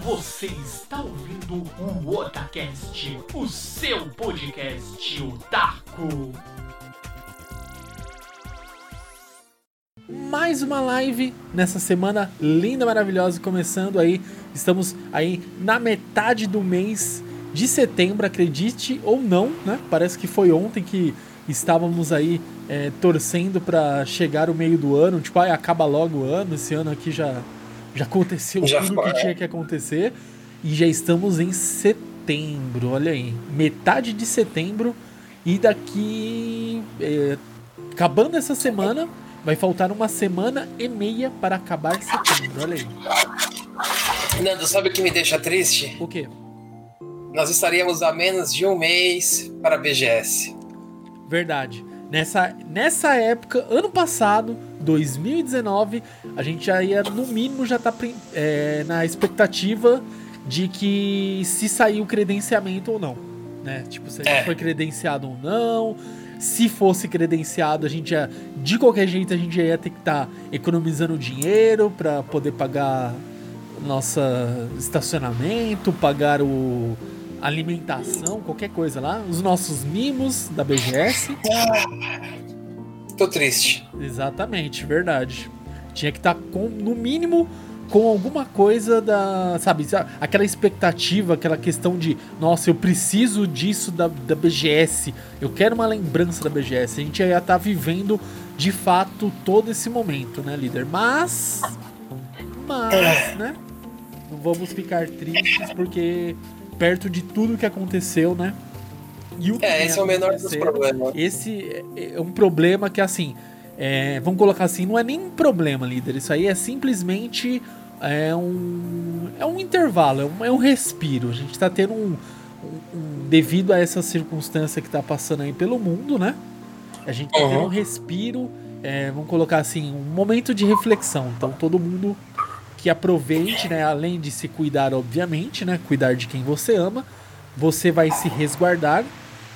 Você está ouvindo o Otacast, o seu podcast otaku. Mais uma live nessa semana linda, maravilhosa, começando aí. Estamos aí na metade do mês de setembro, acredite ou não, né? Parece que foi ontem que estávamos aí é, torcendo para chegar o meio do ano, tipo, ai, acaba logo o ano, esse ano aqui já, já aconteceu já tudo o que tinha que acontecer e já estamos em setembro, olha aí, metade de setembro e daqui, é, acabando essa semana, vai faltar uma semana e meia para acabar setembro, olha aí. Nando, sabe o que me deixa triste? O quê? Nós estaríamos a menos de um mês para a BGS. Verdade. Nessa, nessa época, ano passado, 2019, a gente já ia, no mínimo, já tá é, na expectativa de que se sair o credenciamento ou não. Né? Tipo, se a gente é. foi credenciado ou não. Se fosse credenciado, a gente já, de qualquer jeito, a gente ia ter que estar tá economizando dinheiro para poder pagar nosso estacionamento, pagar o, alimentação, qualquer coisa lá, os nossos mimos da BGS. Tô triste. Exatamente, verdade. Tinha que estar tá com, no mínimo, com alguma coisa da. Sabe, aquela expectativa, aquela questão de, nossa, eu preciso disso da, da BGS, eu quero uma lembrança da BGS. A gente ia estar tá vivendo de fato todo esse momento, né, líder? Mas. Mas, é. né? Não vamos ficar tristes porque perto de tudo que aconteceu, né? E o que é, esse é o menor dos problemas. Esse é, é um problema que, assim, é, vamos colocar assim, não é nem um problema, líder. Isso aí é simplesmente é um, é um intervalo, é um, é um respiro. A gente está tendo um, um, um, Devido a essa circunstância que está passando aí pelo mundo, né? A gente tá uhum. tendo um respiro, é, vamos colocar assim, um momento de reflexão. Então todo mundo que aproveite, né? Além de se cuidar, obviamente, né? Cuidar de quem você ama, você vai se resguardar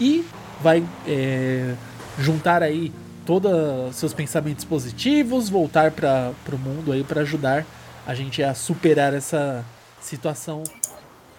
e vai é, juntar aí todos seus pensamentos positivos, voltar para o mundo aí para ajudar a gente a superar essa situação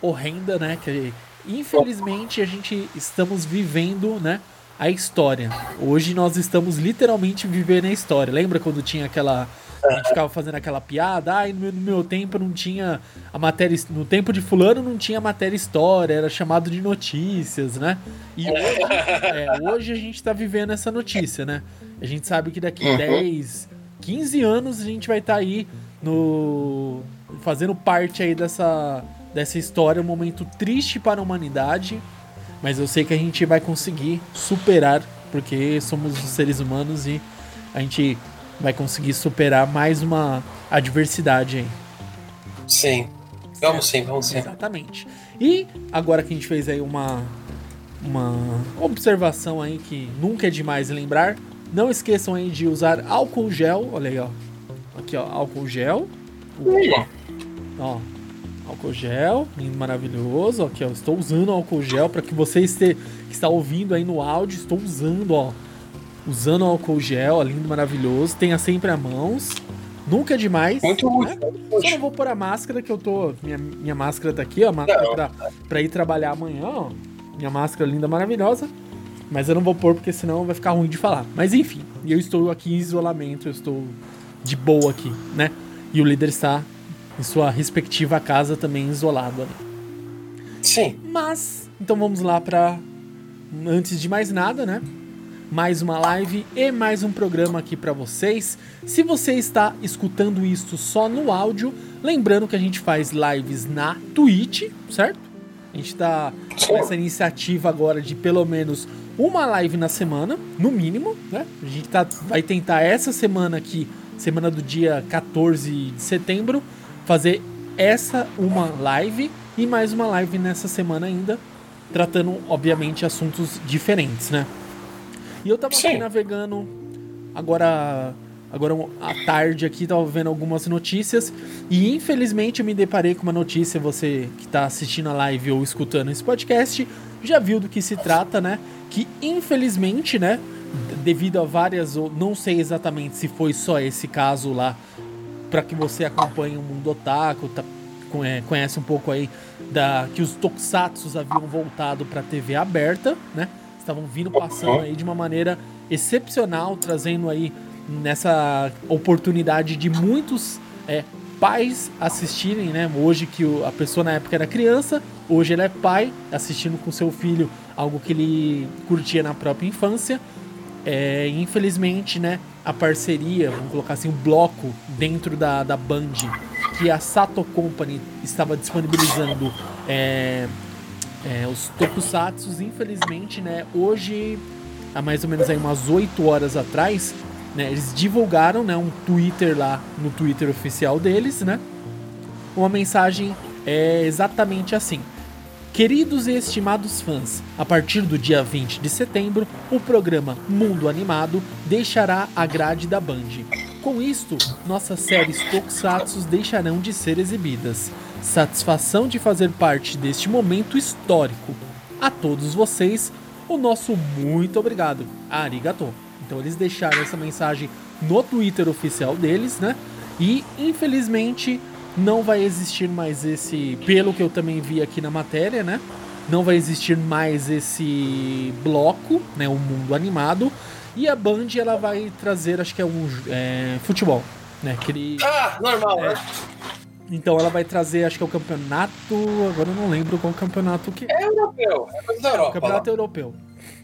horrenda, né? Que infelizmente a gente estamos vivendo, né? A história. Hoje nós estamos literalmente vivendo a história. Lembra quando tinha aquela a gente ficava fazendo aquela piada, ah, no meu, no meu tempo não tinha a matéria. No tempo de fulano não tinha matéria história, era chamado de notícias, né? E hoje, é, hoje a gente tá vivendo essa notícia, né? A gente sabe que daqui uhum. 10, 15 anos a gente vai estar tá aí no. fazendo parte aí dessa, dessa história, um momento triste para a humanidade. Mas eu sei que a gente vai conseguir superar, porque somos seres humanos e a gente vai conseguir superar mais uma adversidade aí. Sim. Vamos sim, vamos sim. Exatamente. E agora que a gente fez aí uma, uma observação aí que nunca é demais lembrar, não esqueçam aí de usar álcool gel, olha aí, ó. Aqui, ó, álcool gel. Ó, ó álcool gel, lindo, maravilhoso. Aqui, ó, estou usando álcool gel para que você este, que está ouvindo aí no áudio, estou usando, ó, usando álcool gel, lindo, maravilhoso. Tenha sempre a mãos. Nunca é demais. Muito né? Só não vou pôr a máscara que eu tô. Minha, minha máscara tá aqui, ó. Máscara pra, pra, ir trabalhar amanhã, ó. Minha máscara linda, maravilhosa. Mas eu não vou pôr porque senão vai ficar ruim de falar. Mas enfim, eu estou aqui em isolamento, eu estou de boa aqui, né? E o líder está em sua respectiva casa também isolado ali. Sim. Mas, então vamos lá para antes de mais nada, né? Mais uma live e mais um programa aqui para vocês. Se você está escutando isso só no áudio, lembrando que a gente faz lives na Twitch, certo? A gente está com essa iniciativa agora de pelo menos uma live na semana, no mínimo, né? A gente tá, vai tentar essa semana aqui, semana do dia 14 de setembro, fazer essa uma live e mais uma live nessa semana ainda, tratando obviamente assuntos diferentes, né? E eu tava Sim. aqui navegando agora agora à tarde aqui, tava vendo algumas notícias e infelizmente eu me deparei com uma notícia, você que tá assistindo a live ou escutando esse podcast, já viu do que se trata, né? Que infelizmente, né, devido a várias, não sei exatamente se foi só esse caso lá, para que você acompanhe o mundo otaku, tá, conhece um pouco aí da que os Tokusatsu haviam voltado para TV aberta, né? Estavam vindo passando aí de uma maneira excepcional, trazendo aí nessa oportunidade de muitos é, pais assistirem, né? Hoje que a pessoa na época era criança, hoje ele é pai, assistindo com seu filho algo que ele curtia na própria infância. É, infelizmente, né, a parceria, vamos colocar assim, o um bloco dentro da, da Band que a Sato Company estava disponibilizando é, é, os tokusatsu, infelizmente, né, hoje, há mais ou menos aí umas 8 horas atrás, né, eles divulgaram né, um Twitter lá no Twitter oficial deles, né, uma mensagem é exatamente assim. Queridos e estimados fãs, a partir do dia 20 de setembro, o programa Mundo Animado deixará a grade da Band. Com isto, nossas séries Tokusatsu deixarão de ser exibidas. Satisfação de fazer parte deste momento histórico. A todos vocês, o nosso muito obrigado. Arigato. Então eles deixaram essa mensagem no Twitter oficial deles, né? E infelizmente não vai existir mais esse, pelo que eu também vi aqui na matéria, né? Não vai existir mais esse bloco, né? O mundo animado. E a Band ela vai trazer, acho que é um é, futebol, né? Aquele, ah, normal, é. né? Então ela vai trazer, acho que é o campeonato. Agora eu não lembro qual campeonato que é. É europeu, é coisa da Europa. É o campeonato lá. europeu.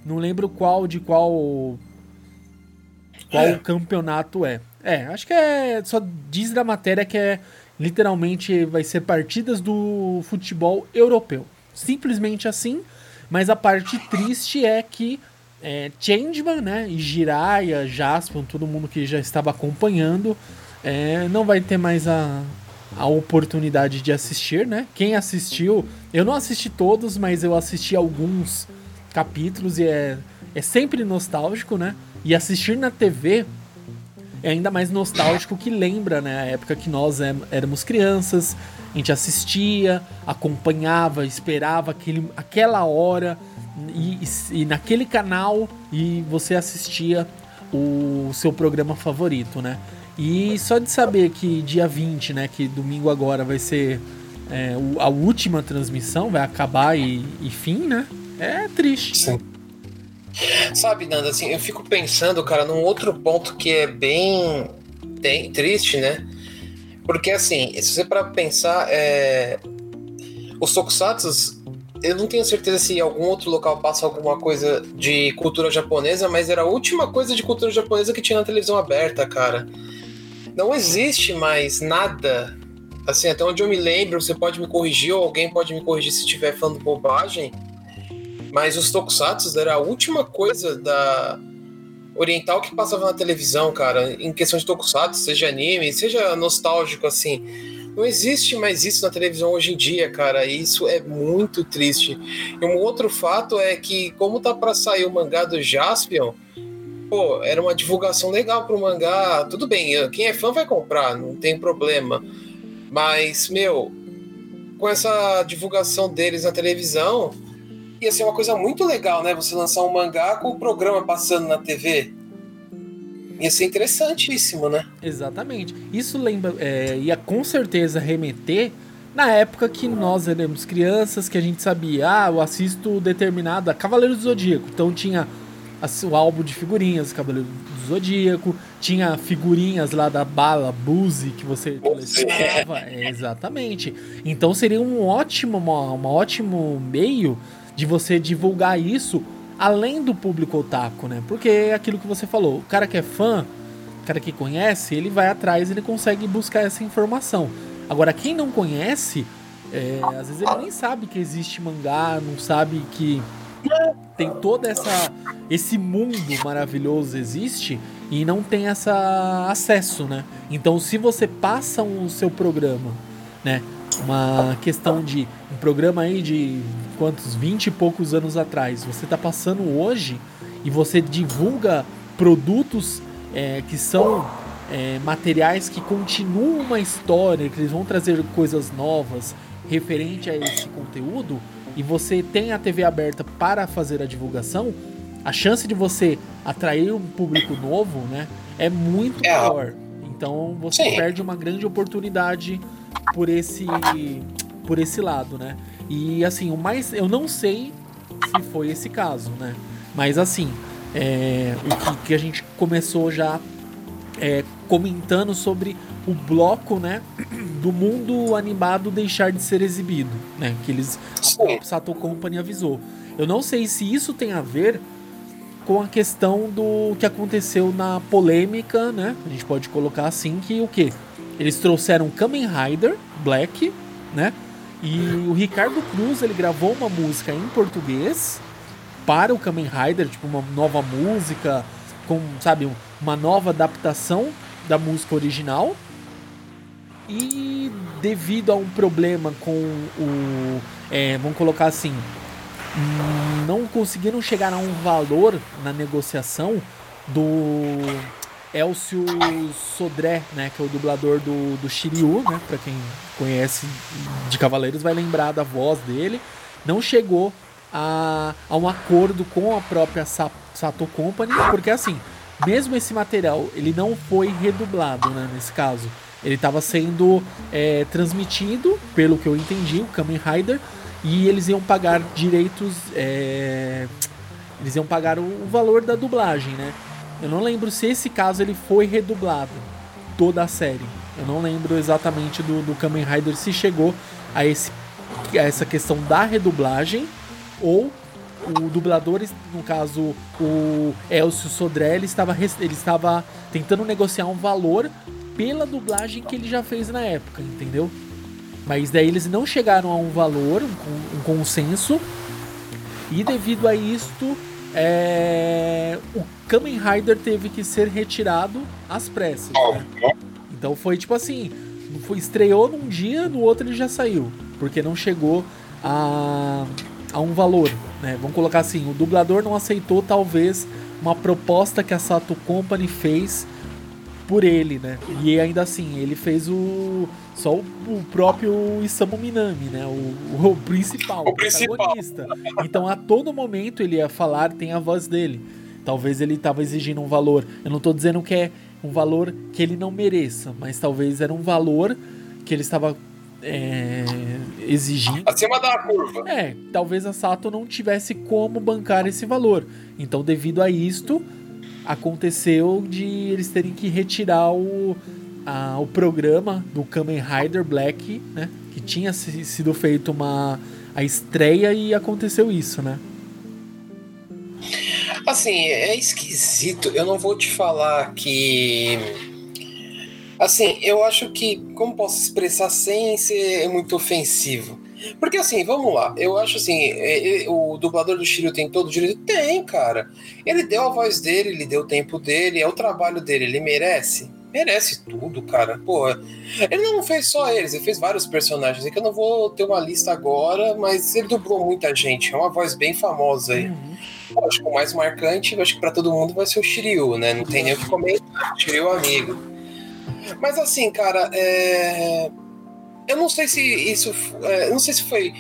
Não lembro qual de qual. Qual é. campeonato é. É, acho que é. Só diz da matéria que é literalmente vai ser partidas do futebol europeu. Simplesmente assim. Mas a parte triste é que é, Changeman, né, e Jiraiya, Jaspion, todo mundo que já estava acompanhando, é, não vai ter mais a, a oportunidade de assistir, né? Quem assistiu, eu não assisti todos, mas eu assisti alguns capítulos e é, é sempre nostálgico, né? E assistir na TV é ainda mais nostálgico que lembra, né? A época que nós é, éramos crianças, a gente assistia, acompanhava, esperava aquele, aquela hora e, e, e naquele canal e você assistia o seu programa favorito, né? E só de saber que dia 20, né, que domingo agora vai ser é, a última transmissão, vai acabar e, e fim, né? É triste. Sim. Sabe, Nanda, assim, eu fico pensando, cara, num outro ponto que é bem, triste, né? Porque, assim, se você para pensar, é... os tokusatsu, eu não tenho certeza se algum outro local passa alguma coisa de cultura japonesa, mas era a última coisa de cultura japonesa que tinha na televisão aberta, cara. Não existe mais nada. Assim, até onde eu me lembro, você pode me corrigir ou alguém pode me corrigir se estiver falando bobagem mas os tokusatsu era a última coisa da oriental que passava na televisão, cara, em questão de tokusatsu, seja anime, seja nostálgico assim. Não existe mais isso na televisão hoje em dia, cara. E isso é muito triste. E um outro fato é que, como tá para sair o mangá do Jaspion, pô, era uma divulgação legal pro mangá. Tudo bem, quem é fã vai comprar, não tem problema. Mas, meu, com essa divulgação deles na televisão, ia ser uma coisa muito legal, né? Você lançar um mangá com o programa passando na TV. Ia ser interessantíssimo, né? Exatamente. Isso lembra, é, ia com certeza remeter na época que nós éramos crianças, que a gente sabia, ah, eu assisto determinada Cavaleiro do Zodíaco. Então tinha o álbum de figurinhas Cavaleiro do Zodíaco, tinha figurinhas lá da bala Buzi que você colecionava. É, exatamente. Então seria um ótimo, uma, um ótimo meio de você divulgar isso além do público otaku, né? Porque é aquilo que você falou, o cara que é fã, o cara que conhece, ele vai atrás, ele consegue buscar essa informação. Agora, quem não conhece, é, às vezes ele nem sabe que existe mangá, não sabe que tem todo essa esse mundo maravilhoso existe e não tem essa acesso, né? Então, se você passa o seu programa, né, uma questão de um programa aí de quantos 20 e poucos anos atrás, você está passando hoje e você divulga produtos é, que são é, materiais que continuam uma história, que eles vão trazer coisas novas referente a esse conteúdo, e você tem a TV aberta para fazer a divulgação, a chance de você atrair um público novo, né, é muito é. maior. Então você Sim. perde uma grande oportunidade por esse por esse lado, né? E assim, o mais eu não sei se foi esse caso, né? Mas assim, é, o que, que, a gente começou já é, comentando sobre o bloco, né, do mundo animado deixar de ser exibido, né? Que eles a Sato Company avisou. Eu não sei se isso tem a ver com a questão do que aconteceu na polêmica, né? A gente pode colocar assim que o que eles trouxeram Kamen Rider Black, né? E o Ricardo Cruz ele gravou uma música em português para o Kamen Rider, tipo uma nova música com, sabe, uma nova adaptação da música original. E devido a um problema com o, é, vamos colocar assim, não conseguiram chegar a um valor na negociação do Elcio Sodré, né, que é o dublador do, do Shiryu, né, para quem conhece de Cavaleiros vai lembrar da voz dele, não chegou a, a um acordo com a própria Sato Company, porque assim, mesmo esse material, ele não foi redublado, né, nesse caso. Ele estava sendo é, transmitido, pelo que eu entendi, o Kamen Rider, e eles iam pagar direitos. É... Eles iam pagar o, o, valor da dublagem, né? Eu não lembro se esse caso ele foi redublado toda a série. Eu não lembro exatamente do, do Kamen Rider se chegou a, esse, a essa questão da redublagem ou o dublador, no caso o Elcio Sodré, ele estava, ele estava tentando negociar um valor pela dublagem que ele já fez na época, entendeu? Mas daí eles não chegaram a um valor, um, consenso. E devido a isto, é, o Kamen Rider teve que ser retirado às pressas. Né? Então foi tipo assim: foi, estreou num dia, no outro ele já saiu. Porque não chegou a, a um valor. Né? Vamos colocar assim: o dublador não aceitou, talvez, uma proposta que a Sato Company fez por ele, né? E ainda assim, ele fez o. Só o, o próprio Isamu Minami, né? O, o principal, o, protagonista. Principal. Então a todo momento ele ia falar, tem a voz dele. Talvez ele estava exigindo um valor. Eu não estou dizendo que é um valor que ele não mereça, mas talvez era um valor que ele estava é, exigindo. Acima da curva. É, talvez a Sato não tivesse como bancar esse valor. Então, devido a isto, aconteceu de eles terem que retirar o, a, o programa do Kamen Rider Black, né? Que tinha sido feito uma a estreia e aconteceu isso, né? Assim, é esquisito. Eu não vou te falar que. Assim, eu acho que. Como posso expressar sem ser muito ofensivo? Porque assim, vamos lá, eu acho assim, ele, o dublador do Shiryu tem todo o direito? Tem, cara. Ele deu a voz dele, ele deu o tempo dele, é o trabalho dele, ele merece? Merece tudo, cara. Pô, ele não fez só eles, ele fez vários personagens. É que eu não vou ter uma lista agora, mas ele dublou muita gente. É uma voz bem famosa aí. Uhum. Acho que o mais marcante, acho que pra todo mundo vai ser o Shiryu, né? Não tem nem o que comentar. Shiryu amigo. Mas assim, cara, é eu não sei se isso. É, não sei se foi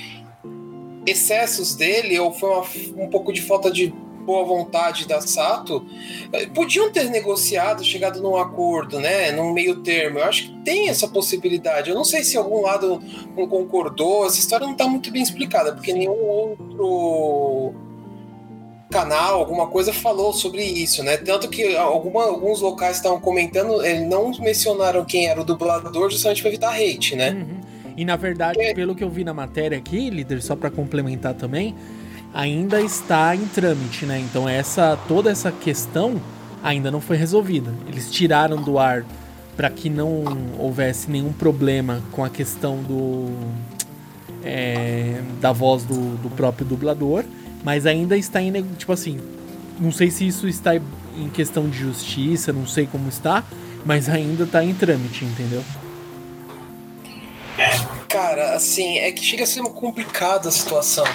excessos dele ou foi uma, um pouco de falta de boa vontade da Sato. É, podiam ter negociado, chegado num acordo, né? Num meio termo. Eu acho que tem essa possibilidade. Eu não sei se algum lado não concordou. Essa história não está muito bem explicada, porque nenhum outro canal, alguma coisa falou sobre isso, né? Tanto que alguma, alguns locais estavam comentando, eles não mencionaram quem era o dublador justamente para evitar hate, né? Uhum. E na verdade, é. pelo que eu vi na matéria aqui, líder, só para complementar também, ainda está em trâmite, né? Então essa toda essa questão ainda não foi resolvida. Eles tiraram do ar para que não houvesse nenhum problema com a questão do é, da voz do, do próprio dublador mas ainda está em. Tipo assim, não sei se isso está em questão de justiça, não sei como está, mas ainda está em trâmite, entendeu? Cara, assim, é que chega a ser complicada a situação.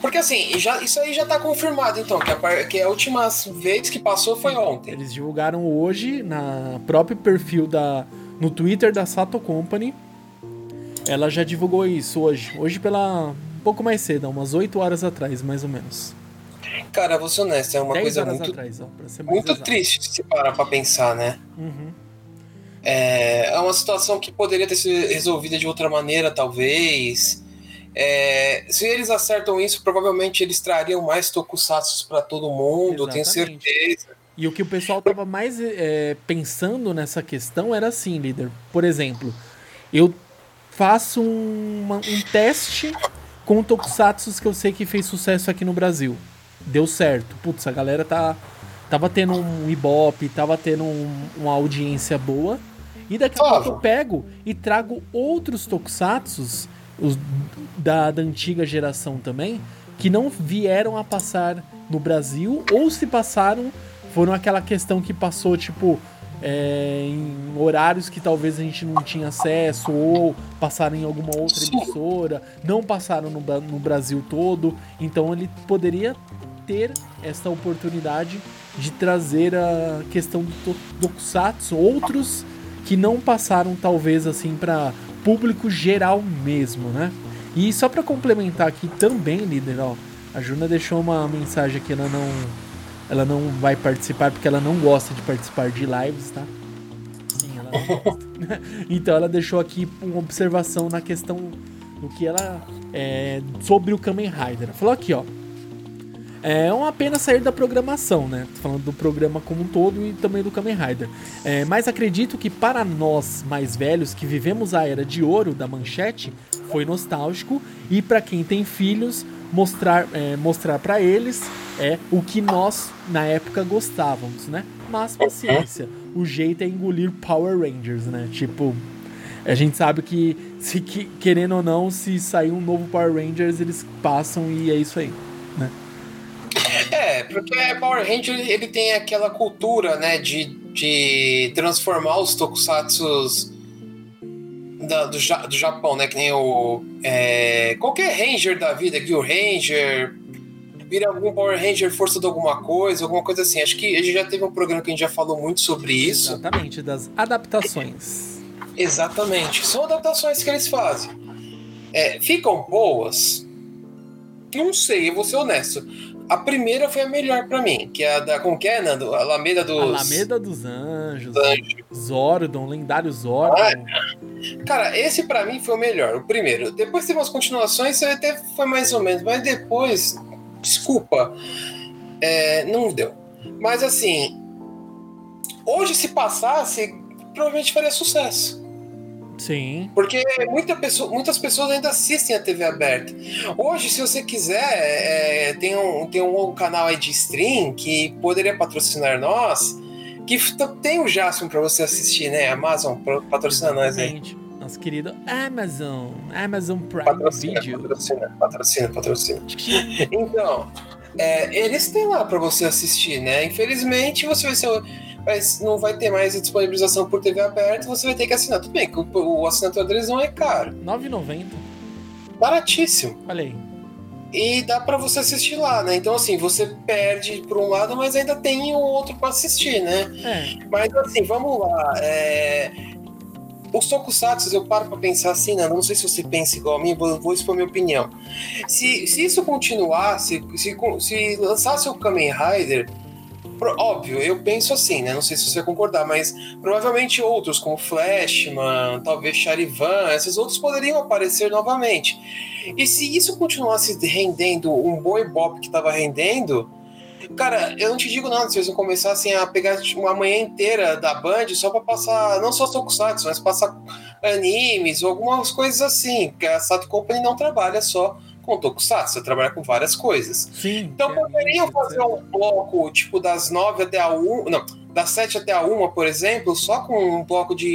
Porque assim, já, isso aí já tá confirmado, então, que a, que a última vez que passou foi ontem. Eles divulgaram hoje na próprio perfil da. no Twitter da Sato Company. Ela já divulgou isso hoje. Hoje pela pouco mais cedo, umas 8 horas atrás, mais ou menos. Cara, vou ser honesto, é uma coisa muito, atrás, ó, muito triste se parar pra pensar, né? Uhum. É, é uma situação que poderia ter sido resolvida de outra maneira, talvez. É, se eles acertam isso, provavelmente eles trariam mais tokusatsu para todo mundo, tenho certeza. E o que o pessoal tava mais é, pensando nessa questão era assim, líder. Por exemplo, eu faço um, um teste com tokusatsu que eu sei que fez sucesso aqui no Brasil. Deu certo. Putz, a galera tá tava tendo um ibope, tava tendo um, uma audiência boa. E daqui a pouco eu pego e trago outros tokusatsu os da, da antiga geração também, que não vieram a passar no Brasil, ou se passaram, foram aquela questão que passou, tipo, é, em horários que talvez a gente não tinha acesso, ou passaram em alguma outra emissora, não passaram no, no Brasil todo, então ele poderia ter essa oportunidade de trazer a questão do Tokusatsu, outros que não passaram talvez assim para público geral mesmo, né? E só para complementar aqui também, líder, ó, a Juna deixou uma mensagem que ela não ela não vai participar porque ela não gosta de participar de lives, tá? Sim, ela não gosta. então ela deixou aqui uma observação na questão do que ela é, sobre o Kamen Rider. Falou aqui, ó. É uma pena sair da programação, né? Tô falando do programa como um todo e também do Kamen Rider. É, mas acredito que para nós mais velhos que vivemos a era de ouro da manchete, foi nostálgico e para quem tem filhos mostrar é, mostrar para eles é o que nós na época gostávamos, né? Mas paciência, o jeito é engolir Power Rangers, né? Tipo, a gente sabe que se que, querendo ou não, se sair um novo Power Rangers, eles passam e é isso aí, né? É, porque Power Ranger ele tem aquela cultura, né, de, de transformar os tokusatsus da, do, do Japão, né, que nem o é, qualquer Ranger da vida, Gil Ranger, vira algum Power Ranger força de alguma coisa, alguma coisa assim. Acho que a gente já teve um programa que a gente já falou muito sobre isso. Exatamente, das adaptações. Exatamente, são adaptações que eles fazem. É, ficam boas? Não sei, eu vou ser honesto. A primeira foi a melhor para mim, que é a da. Como que é, Nando? A Alameda dos. Alameda dos Anjos. Anjos. Zordon, lendário Zordon. Ah, cara, esse para mim foi o melhor, o primeiro. Depois teve umas continuações, até foi mais ou menos, mas depois. Desculpa. É, não deu. Mas assim. Hoje, se passasse, provavelmente faria sucesso. Sim. Porque muita pessoa, muitas pessoas ainda assistem a TV aberta. Hoje, se você quiser, é, tem, um, tem um canal aí de stream que poderia patrocinar nós, que tem o Jaspion para você assistir, né? Amazon patrocina nós aí. Nosso querido Amazon, Amazon Prime patrocina, Video. Patrocina, patrocina, patrocina. então, é, eles têm lá para você assistir, né? Infelizmente, você vai ser mas não vai ter mais a disponibilização por TV aberta, você vai ter que assinar. Tudo bem, que o, o assinatura deles não é caro. R$ 9,90. Baratíssimo. Olha aí. E dá para você assistir lá, né? Então, assim, você perde por um lado, mas ainda tem o outro para assistir, né? É. Mas, assim, vamos lá. É... Os tokusatsu, eu paro para pensar assim, né? Não sei se você pensa igual a mim, vou, vou expor minha opinião. Se, se isso continuasse, se, se lançasse o Kamen Rider Óbvio, eu penso assim, né? Não sei se você vai concordar, mas provavelmente outros, como Flashman, talvez Charivan, esses outros poderiam aparecer novamente. E se isso continuasse rendendo um bom Ibope que estava rendendo, cara, eu não te digo nada se eles não começassem a pegar uma manhã inteira da Band só para passar, não só Tokusatsu, mas passar animes ou algumas coisas assim, porque a Sato Company não trabalha só com Tokusatsu, você trabalha com várias coisas. Sim. Então poderiam fazer um bloco, tipo, das nove até a uma. Não, das sete até a uma, por exemplo, só com um bloco de,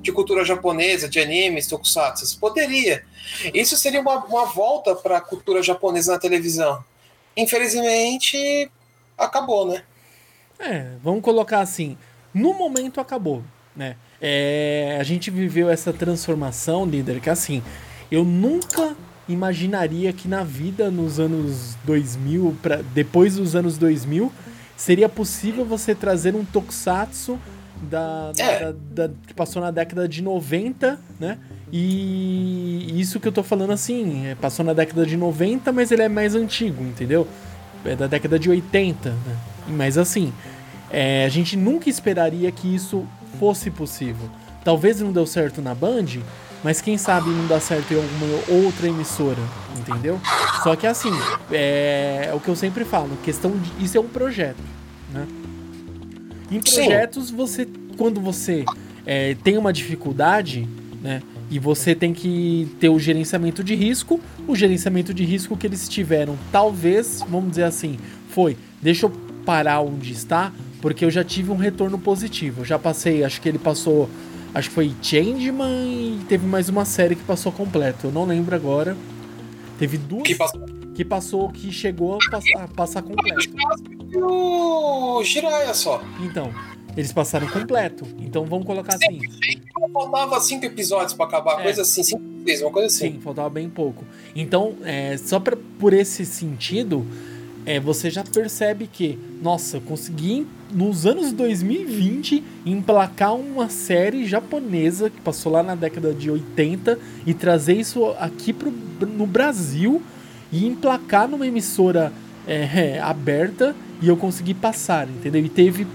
de cultura japonesa, de animes, tokusatsu. Poderia. Isso seria uma, uma volta para a cultura japonesa na televisão. Infelizmente, acabou, né? É, vamos colocar assim. No momento acabou, né? É, a gente viveu essa transformação, líder, que assim, eu nunca imaginaria que na vida nos anos 2000, pra, depois dos anos 2000, seria possível você trazer um tokusatsu da, é. da, da, que passou na década de 90, né? E isso que eu tô falando assim, é, passou na década de 90, mas ele é mais antigo, entendeu? É da década de 80, né? Mas assim, é, a gente nunca esperaria que isso fosse possível. Talvez não deu certo na Band, mas quem sabe não dá certo em alguma outra emissora, entendeu? Só que assim, é, é o que eu sempre falo, questão de, isso é um projeto, né? Em projetos Sim. você, quando você é, tem uma dificuldade, né? E você tem que ter o gerenciamento de risco. O gerenciamento de risco que eles tiveram, talvez, vamos dizer assim, foi: deixa eu parar onde está, porque eu já tive um retorno positivo. Eu já passei, acho que ele passou Acho que foi Changeman e teve mais uma série que passou completo. Eu não lembro agora. Teve duas que passou, que, passou, que chegou a passar, passar completo. O Jiraiya só. Então, eles passaram completo. Então vamos colocar assim. Faltava cinco episódios para acabar, é. coisa assim, cinco uma coisa assim. Sim, faltava bem pouco. Então, é, só pra, por esse sentido, é, você já percebe que, nossa, eu consegui nos anos 2020 emplacar uma série japonesa que passou lá na década de 80 e trazer isso aqui pro, no Brasil e emplacar numa emissora é, aberta e eu consegui passar, entendeu? E teve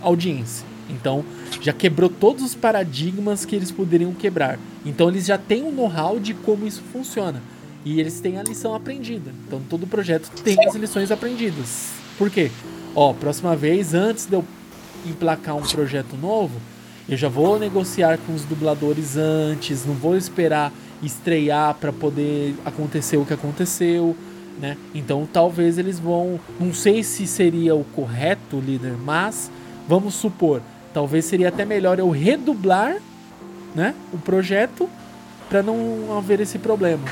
audiência. Então já quebrou todos os paradigmas que eles poderiam quebrar. Então eles já têm um know-how de como isso funciona. E eles têm a lição aprendida. Então todo projeto tem as lições aprendidas. Por quê? Ó, próxima vez, antes de eu emplacar um projeto novo, eu já vou negociar com os dubladores antes, não vou esperar estrear para poder acontecer o que aconteceu, né? Então talvez eles vão, não sei se seria o correto, líder, mas vamos supor, talvez seria até melhor eu redublar, né, o projeto para não haver esse problema.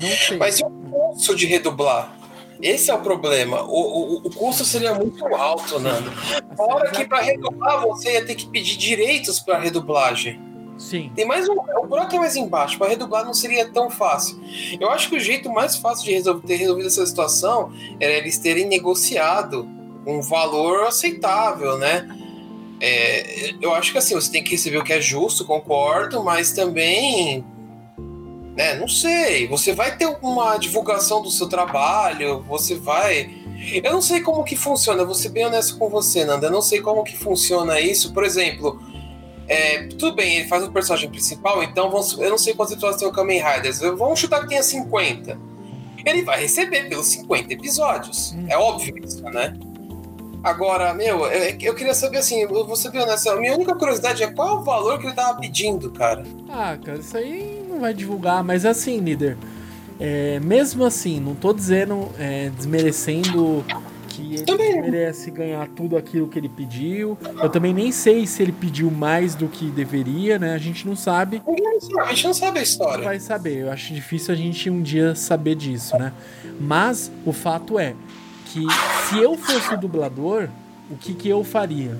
Não sei. Mas e o custo de redublar? Esse é o problema. O, o, o custo seria muito alto, Nando. Fora que para redublar você ia ter que pedir direitos para redublagem. Sim. Tem mais um. O buraco é mais embaixo. Para redublar não seria tão fácil. Eu acho que o jeito mais fácil de resolver, ter resolvido essa situação era eles terem negociado um valor aceitável, né? É, eu acho que assim, você tem que receber o que é justo, concordo, mas também né? Não sei. Você vai ter uma divulgação do seu trabalho, você vai. Eu não sei como que funciona, vou ser bem honesto com você, Nanda. Eu não sei como que funciona isso. Por exemplo, é, tudo bem, ele faz o personagem principal, então vamos, eu não sei quantos episódios tem o Kamen Riders. Vamos chutar que tenha 50. Ele vai receber pelos 50 episódios. Hum. É óbvio isso, né? Agora, meu, eu, eu queria saber assim, eu vou ser bem honesto, a minha única curiosidade é qual é o valor que ele tava pedindo, cara. Ah, cara, isso aí não vai divulgar, mas assim, líder, é, mesmo assim, não tô dizendo, é, desmerecendo que ele também. merece ganhar tudo aquilo que ele pediu. Eu também nem sei se ele pediu mais do que deveria, né? A gente não sabe. A gente não sabe a história. Vai saber. Eu acho difícil a gente um dia saber disso, né? Mas o fato é que se eu fosse o dublador, o que que eu faria?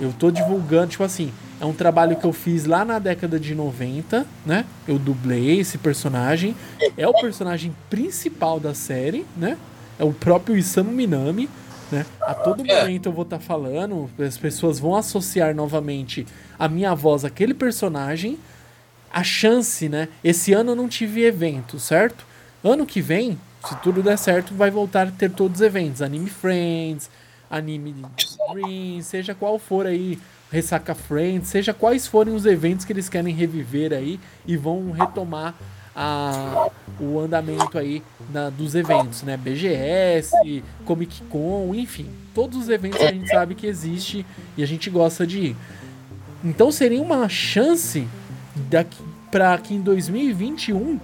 Eu tô divulgando, tipo assim, é um trabalho que eu fiz lá na década de 90, né? Eu dublei esse personagem. É o personagem principal da série, né? É o próprio Isamu Minami, né? A todo é. momento eu vou estar tá falando, as pessoas vão associar novamente a minha voz àquele personagem. A chance, né? Esse ano eu não tive evento, certo? Ano que vem, se tudo der certo, vai voltar a ter todos os eventos. Anime Friends, Anime Green, seja qual for aí Ressaca Friends, seja quais forem os eventos que eles querem reviver aí e vão retomar a, o andamento aí na, dos eventos, né? BGS, Comic Con, enfim, todos os eventos que a gente sabe que existe e a gente gosta de ir. Então seria uma chance para que em 2021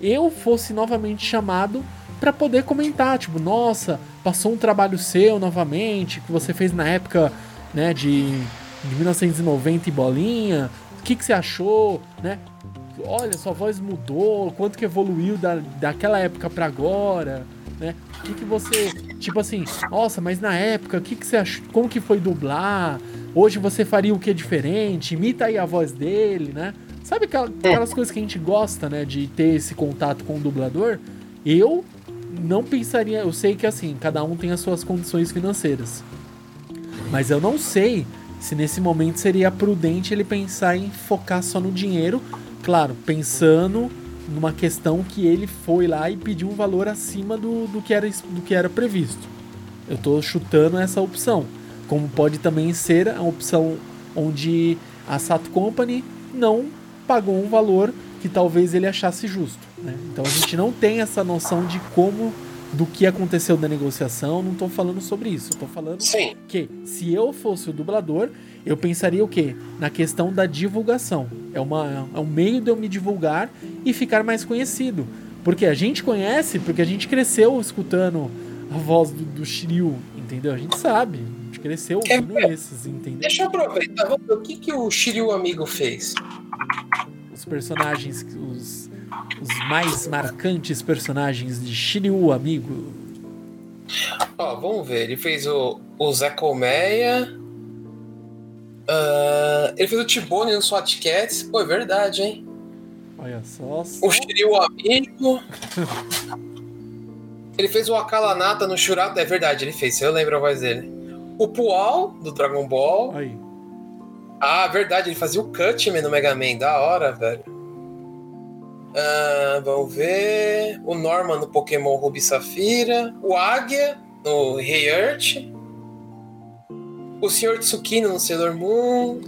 eu fosse novamente chamado para poder comentar, tipo, nossa, passou um trabalho seu novamente que você fez na época, né, de de 1990 e bolinha. O que, que você achou, né? Olha, sua voz mudou, quanto que evoluiu da, daquela época para agora, né? O que, que você, tipo assim, nossa, mas na época, o que, que você achou? Como que foi dublar? Hoje você faria o que diferente? Imita aí a voz dele, né? Sabe aquelas coisas que a gente gosta, né? De ter esse contato com o dublador? Eu não pensaria. Eu sei que assim, cada um tem as suas condições financeiras. Mas eu não sei se nesse momento seria prudente ele pensar em focar só no dinheiro, claro, pensando numa questão que ele foi lá e pediu um valor acima do, do, que, era, do que era previsto. Eu estou chutando essa opção. Como pode também ser a opção onde a Sato Company não pagou um valor que talvez ele achasse justo. Né? Então a gente não tem essa noção de como do que aconteceu da negociação, não estou falando sobre isso. Estou falando Sim. que se eu fosse o dublador, eu pensaria o quê? Na questão da divulgação. É, uma, é um meio de eu me divulgar e ficar mais conhecido. Porque a gente conhece, porque a gente cresceu escutando a voz do, do Shiryu, entendeu? A gente sabe. A gente cresceu ouvindo É, esses, entendeu? Deixa eu aproveitar. vamos ver O que, que o Shiryu amigo fez? Os personagens, os, os mais marcantes personagens de Shiryu, amigo. Ó, vamos ver. Ele fez o, o Zé Colmeia. Ah, ele fez o Tibone no SWAT Cats. Pô, é verdade, hein? Olha só. O Shiryu amigo. ele fez o Akalanata no Shurata. É verdade, ele fez. Eu lembro a voz dele. O Pual, do Dragon Ball. Aí. Ah, verdade, ele fazia o Cutman no Mega Man, da hora, velho. Ah, vamos ver. O Norman no Pokémon Ruby Safira. O Águia no Rei Earth. O Sr. Tsukino no Sailor Moon.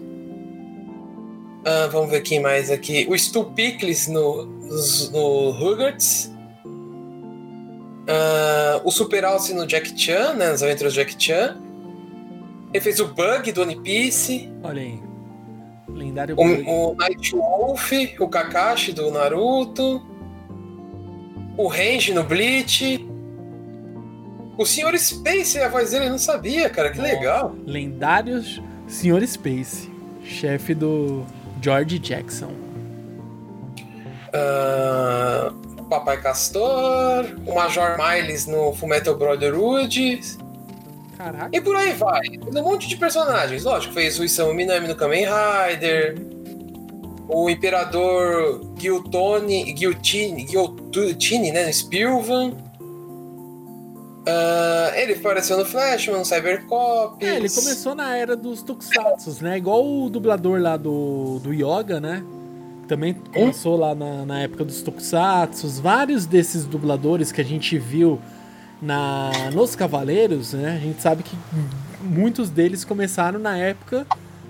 Ah, vamos ver quem mais aqui. O Stu Pickles no, no Rugrats. Ah, o Super Alce no Jack Chan, né? Nas aventuras do Jack Chan. Ele fez o Bug do One Piece. Olha aí. Lendário O, o Night Wolf, o Kakashi do Naruto, o Range no Bleach, o Sr. Space, a voz dele eu não sabia, cara, que legal. Lendários Sr. Space. Chefe do George Jackson. O Papai Castor, o Major Miles no Fullmetal Brotherhood, Caraca. e por aí vai. Um monte de personagens, lógico, fez o Isamu Minami no Kamen Rider, o Imperador Gyutone, Gyutine, Gyutine, né, no Spilvan. Ah, ele apareceu no Flashman, no Cybercop. É, ele começou na era dos Tokusatsus, né? Igual o dublador lá do, do Yoga, né? Também começou lá na, na época dos Tokusatsus. Vários desses dubladores que a gente viu na, nos Cavaleiros, né? A gente sabe que muitos deles começaram na época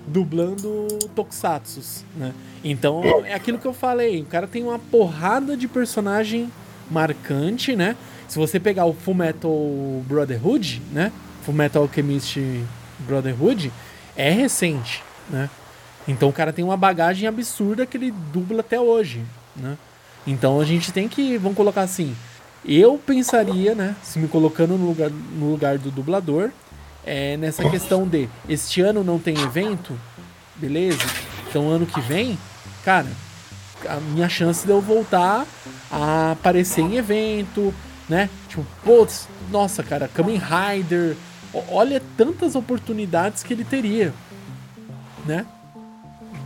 dublando Tokusatsus, né? Então, é aquilo que eu falei. O cara tem uma porrada de personagem marcante, né? Se você pegar o Fullmetal Brotherhood, né? Fullmetal Alchemist Brotherhood, é recente, né? Então o cara tem uma bagagem absurda que ele dubla até hoje, né? Então a gente tem que, vamos colocar assim, eu pensaria, né, se me colocando no lugar, no lugar do dublador, é nessa questão de este ano não tem evento, beleza? Então ano que vem, cara, a minha chance de eu voltar a aparecer em evento, né? Tipo, putz, nossa, cara, Kamen Rider, olha tantas oportunidades que ele teria, né?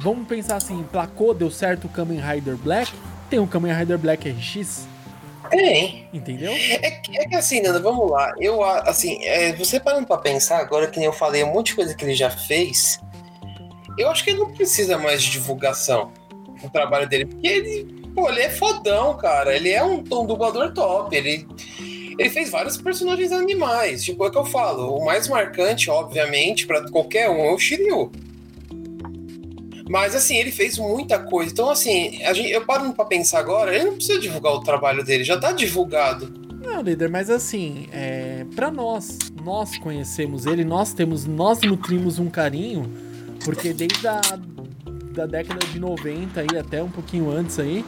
Vamos pensar assim, placou, deu certo o Kamen Rider Black, tem o Kamen Rider Black RX, Tem. entendeu? É, que- é que assim, Nanda, vamos lá. Eu, assim, é, você parando pra pensar, agora que nem eu falei, um monte de coisa que ele já fez, eu acho que ele não precisa mais de divulgação do trabalho dele, porque ele, pô, ele é fodão, cara. Ele é um, um dublador top. Ele, ele fez vários personagens animais. Tipo, é o que eu falo. O mais marcante, obviamente, pra qualquer um é o Shiryu. Mas assim, ele fez muita coisa. Então, assim, gente, eu paro pra pensar agora, ele não precisa divulgar o trabalho dele, já tá divulgado. Não, líder, mas assim, é, para nós, nós conhecemos ele, nós temos, nós nutrimos um carinho, porque desde a da década de 90 aí até um pouquinho antes aí,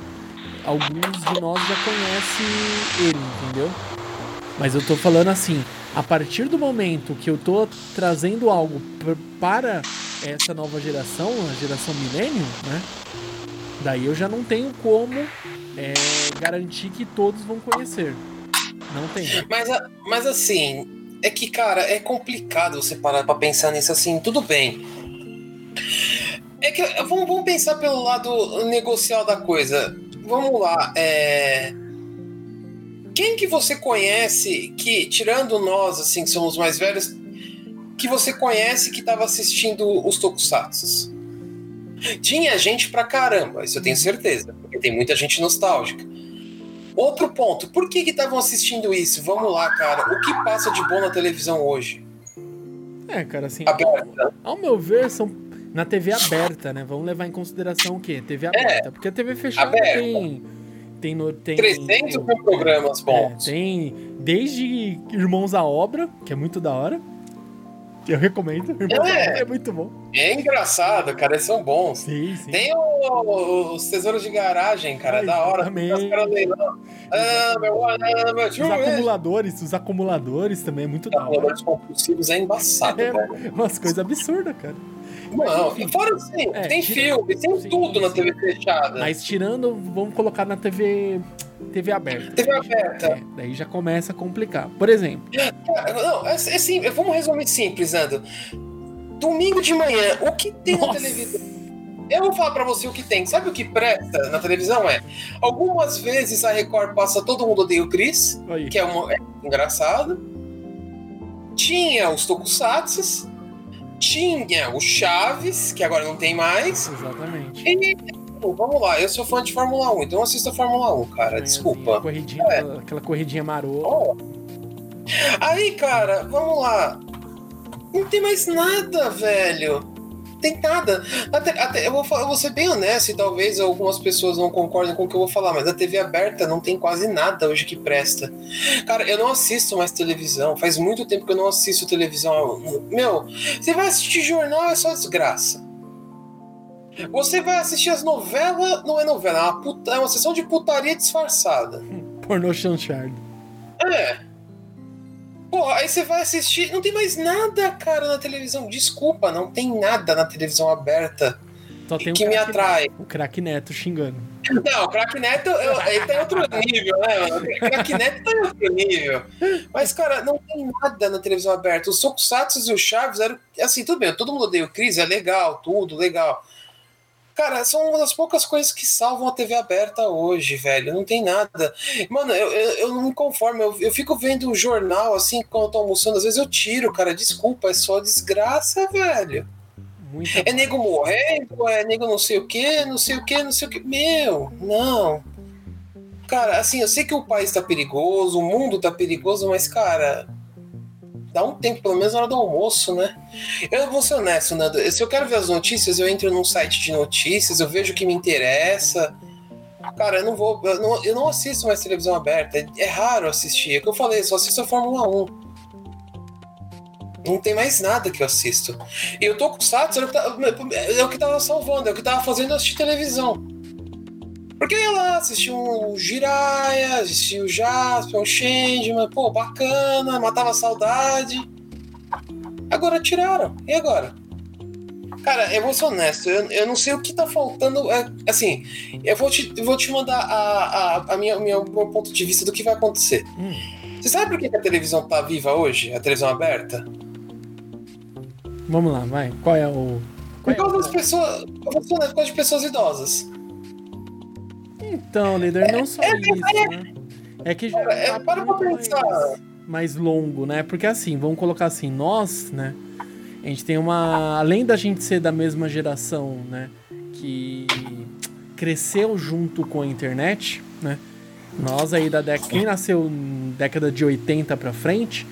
alguns de nós já conhecem ele, entendeu? Mas eu tô falando assim, a partir do momento que eu tô trazendo algo para essa nova geração, a geração milênio, né? Daí eu já não tenho como é, garantir que todos vão conhecer. Não tem. Mas, mas assim, é que, cara, é complicado você parar pra pensar nisso assim, tudo bem. É que vamos, vamos pensar pelo lado negocial da coisa. Vamos lá, é. Quem que você conhece que, tirando nós, assim, que somos mais velhos, que você conhece que tava assistindo os Tokusatsu? Tinha gente pra caramba, isso eu tenho certeza, porque tem muita gente nostálgica. Outro ponto, por que estavam assistindo isso? Vamos lá, cara. O que passa de bom na televisão hoje? É, cara, assim, Aberta. ao meu ver, são Na TV aberta, né? Vamos levar em consideração o quê? TV aberta. É, porque a TV fechada aberta. tem. Tem, no, tem 300 mil programas bons. É, tem desde Irmãos à Obra, que é muito da hora. Eu recomendo. É, é muito bom. É engraçado, cara. Eles são bons. Sim, sim. Tem o, os tesouros de garagem, cara. Ai, da hora. Também. Os ah, meu, ah, meu, os acumuladores, os acumuladores também é muito da hora. Acumuladores compulsivos é embaçado, é, velho. Umas coisas absurdas, cara. Não, e fora assim, é, tem filme, tem sim, tudo sim, na TV fechada. Mas tirando, vamos colocar na TV TV aberta. TV aberta. É, daí já começa a complicar. Por exemplo. Não, é, é sim, vamos resumir simples, Nando. Domingo de manhã, o que tem Nossa. na televisão? Eu vou falar para você o que tem. Sabe o que presta na televisão? É. Algumas vezes a Record passa Todo Mundo Odeia o Chris, Aí. que é, um, é engraçado. Tinha os Tokusatsu. Tinha o Chaves, que agora não tem mais. Exatamente. E vamos lá, eu sou fã de Fórmula 1, então assista a Fórmula 1, cara. É, Desculpa. Corridinha, é. Aquela corridinha marota. Oh. Aí, cara, vamos lá. Não tem mais nada, velho. Tem nada. Até, até, eu, vou, eu vou ser bem honesto e talvez algumas pessoas não concordem com o que eu vou falar, mas a TV aberta não tem quase nada hoje que presta. Cara, eu não assisto mais televisão. Faz muito tempo que eu não assisto televisão. Meu, você vai assistir jornal, é só desgraça. Você vai assistir as novelas, não é novela, é uma, puta, é uma sessão de putaria disfarçada. Pornô chanchado. É. Pô, aí você vai assistir, não tem mais nada, cara, na televisão. Desculpa, não tem nada na televisão aberta Só tem que me atrai. O craque Neto xingando. Não, o craque Neto, eu, ele tá em outro nível, né? O craque Neto tá em outro nível. Mas, cara, não tem nada na televisão aberta. Os Sokusatsu e o Chaves eram. Assim, tudo bem, todo mundo odeia o Cris, é legal, tudo, legal. Cara, são uma das poucas coisas que salvam a TV aberta hoje, velho. Não tem nada. Mano, eu, eu, eu não me conformo. Eu, eu fico vendo o jornal assim quando eu tô almoçando. Às vezes eu tiro, cara. Desculpa, é só desgraça, velho. É nego morrendo, é nego não sei o que, não sei o que, não sei o que. Meu, não. Cara, assim, eu sei que o país tá perigoso, o mundo tá perigoso, mas, cara, dá um tempo, pelo menos na hora do almoço, né? Eu vou ser honesto, Nando. Se eu quero ver as notícias, eu entro num site de notícias, eu vejo o que me interessa. Cara, eu não vou. Eu não, eu não assisto mais televisão aberta. É, é raro assistir. É o que eu falei, só assisto a Fórmula 1. Não tem mais nada que eu assisto. E eu tô com o Satsu, é o que tava salvando, é o que tava fazendo eu assistir televisão. Porque eu ia lá, assisti um Jiraya, assisti o Jasper, um Changeman, pô, bacana, matava a saudade. Agora tiraram. E agora? Cara, eu vou ser honesto, eu, eu não sei o que tá faltando. É, assim, eu vou te, vou te mandar a, a, a minha, o meu ponto de vista do que vai acontecer. Hum. Você sabe por que a televisão tá viva hoje? A televisão aberta? Vamos lá, vai. Qual é o. Qual por causa é o... das pessoas. Eu vou ser honesto, por causa de pessoas idosas. Então, líder, não só é, isso, né? É que já é, tá para pensar. Mais, mais longo, né? Porque assim, vamos colocar assim, nós, né? A gente tem uma. Além da gente ser da mesma geração, né? Que cresceu junto com a internet, né? Nós aí da década. Quem nasceu década de 80 pra frente,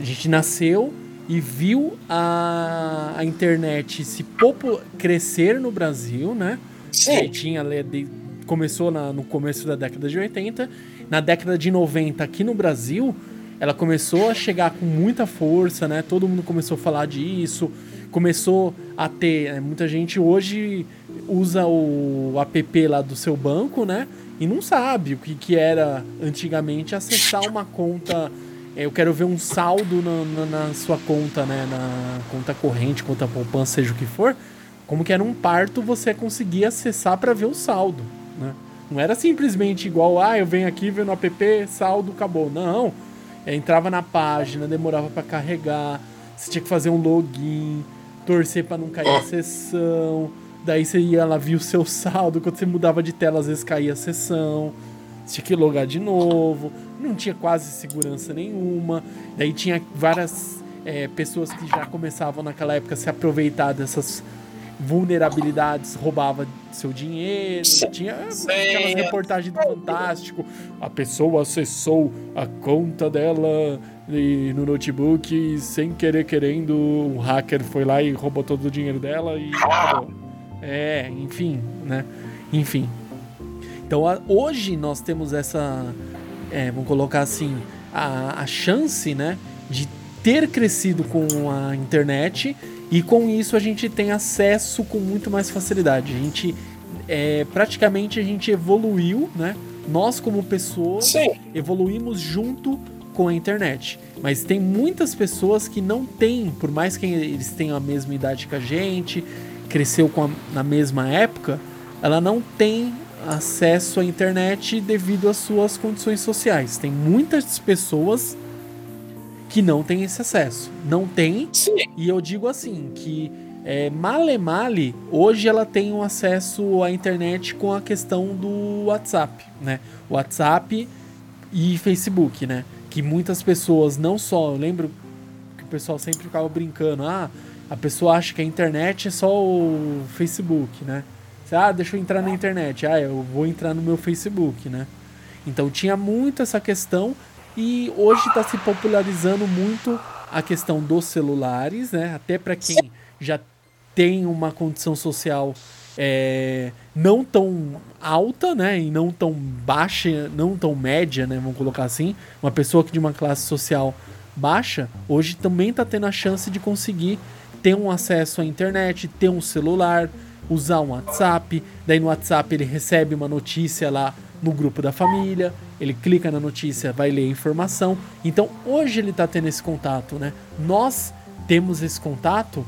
a gente nasceu e viu a, a internet se popul crescer no Brasil, né? Sim. tinha começou na, no começo da década de 80. Na década de 90, aqui no Brasil, ela começou a chegar com muita força, né? Todo mundo começou a falar disso, começou a ter. Né? Muita gente hoje usa o app lá do seu banco, né? E não sabe o que, que era antigamente acessar uma conta. É, eu quero ver um saldo na, na, na sua conta, né? Na conta corrente, conta poupança, seja o que for. Como que era um parto, você conseguia acessar para ver o saldo. Né? Não era simplesmente igual, ah, eu venho aqui, venho no app, saldo, acabou. Não. Eu entrava na página, demorava para carregar, você tinha que fazer um login, torcer para não cair a sessão. Daí você ia lá, via o seu saldo. Quando você mudava de tela, às vezes caía a sessão. Você tinha que logar de novo. Não tinha quase segurança nenhuma. Daí tinha várias é, pessoas que já começavam naquela época a se aproveitar dessas vulnerabilidades roubava seu dinheiro. Tinha aquelas reportagens do Fantástico. A pessoa acessou a conta dela e no notebook sem querer querendo. Um hacker foi lá e roubou todo o dinheiro dela e acabou. É, enfim, né? Enfim. Então a, hoje nós temos essa. É, vamos colocar assim. A, a chance, né? De ter crescido com a internet e com isso a gente tem acesso com muito mais facilidade. A gente é, praticamente a gente evoluiu, né? Nós como pessoas Sim. evoluímos junto com a internet. Mas tem muitas pessoas que não têm, por mais que eles tenham a mesma idade que a gente, cresceu a, na mesma época, ela não tem acesso à internet devido às suas condições sociais. Tem muitas pessoas que não tem esse acesso. Não tem. Sim. E eu digo assim, que é, male male, hoje ela tem um acesso à internet com a questão do WhatsApp, né? WhatsApp e Facebook, né? Que muitas pessoas não só, eu lembro que o pessoal sempre ficava brincando, ah, a pessoa acha que a internet é só o Facebook, né? Ah, deixa eu entrar na internet. Ah, eu vou entrar no meu Facebook, né? Então tinha muito essa questão e hoje está se popularizando muito a questão dos celulares, né? Até para quem já tem uma condição social é, não tão alta, né? E não tão baixa, não tão média, né? Vamos colocar assim. Uma pessoa que de uma classe social baixa, hoje também está tendo a chance de conseguir ter um acesso à internet, ter um celular, usar um WhatsApp. Daí no WhatsApp ele recebe uma notícia lá no grupo da família, ele clica na notícia, vai ler a informação. Então hoje ele está tendo esse contato, né? Nós temos esse contato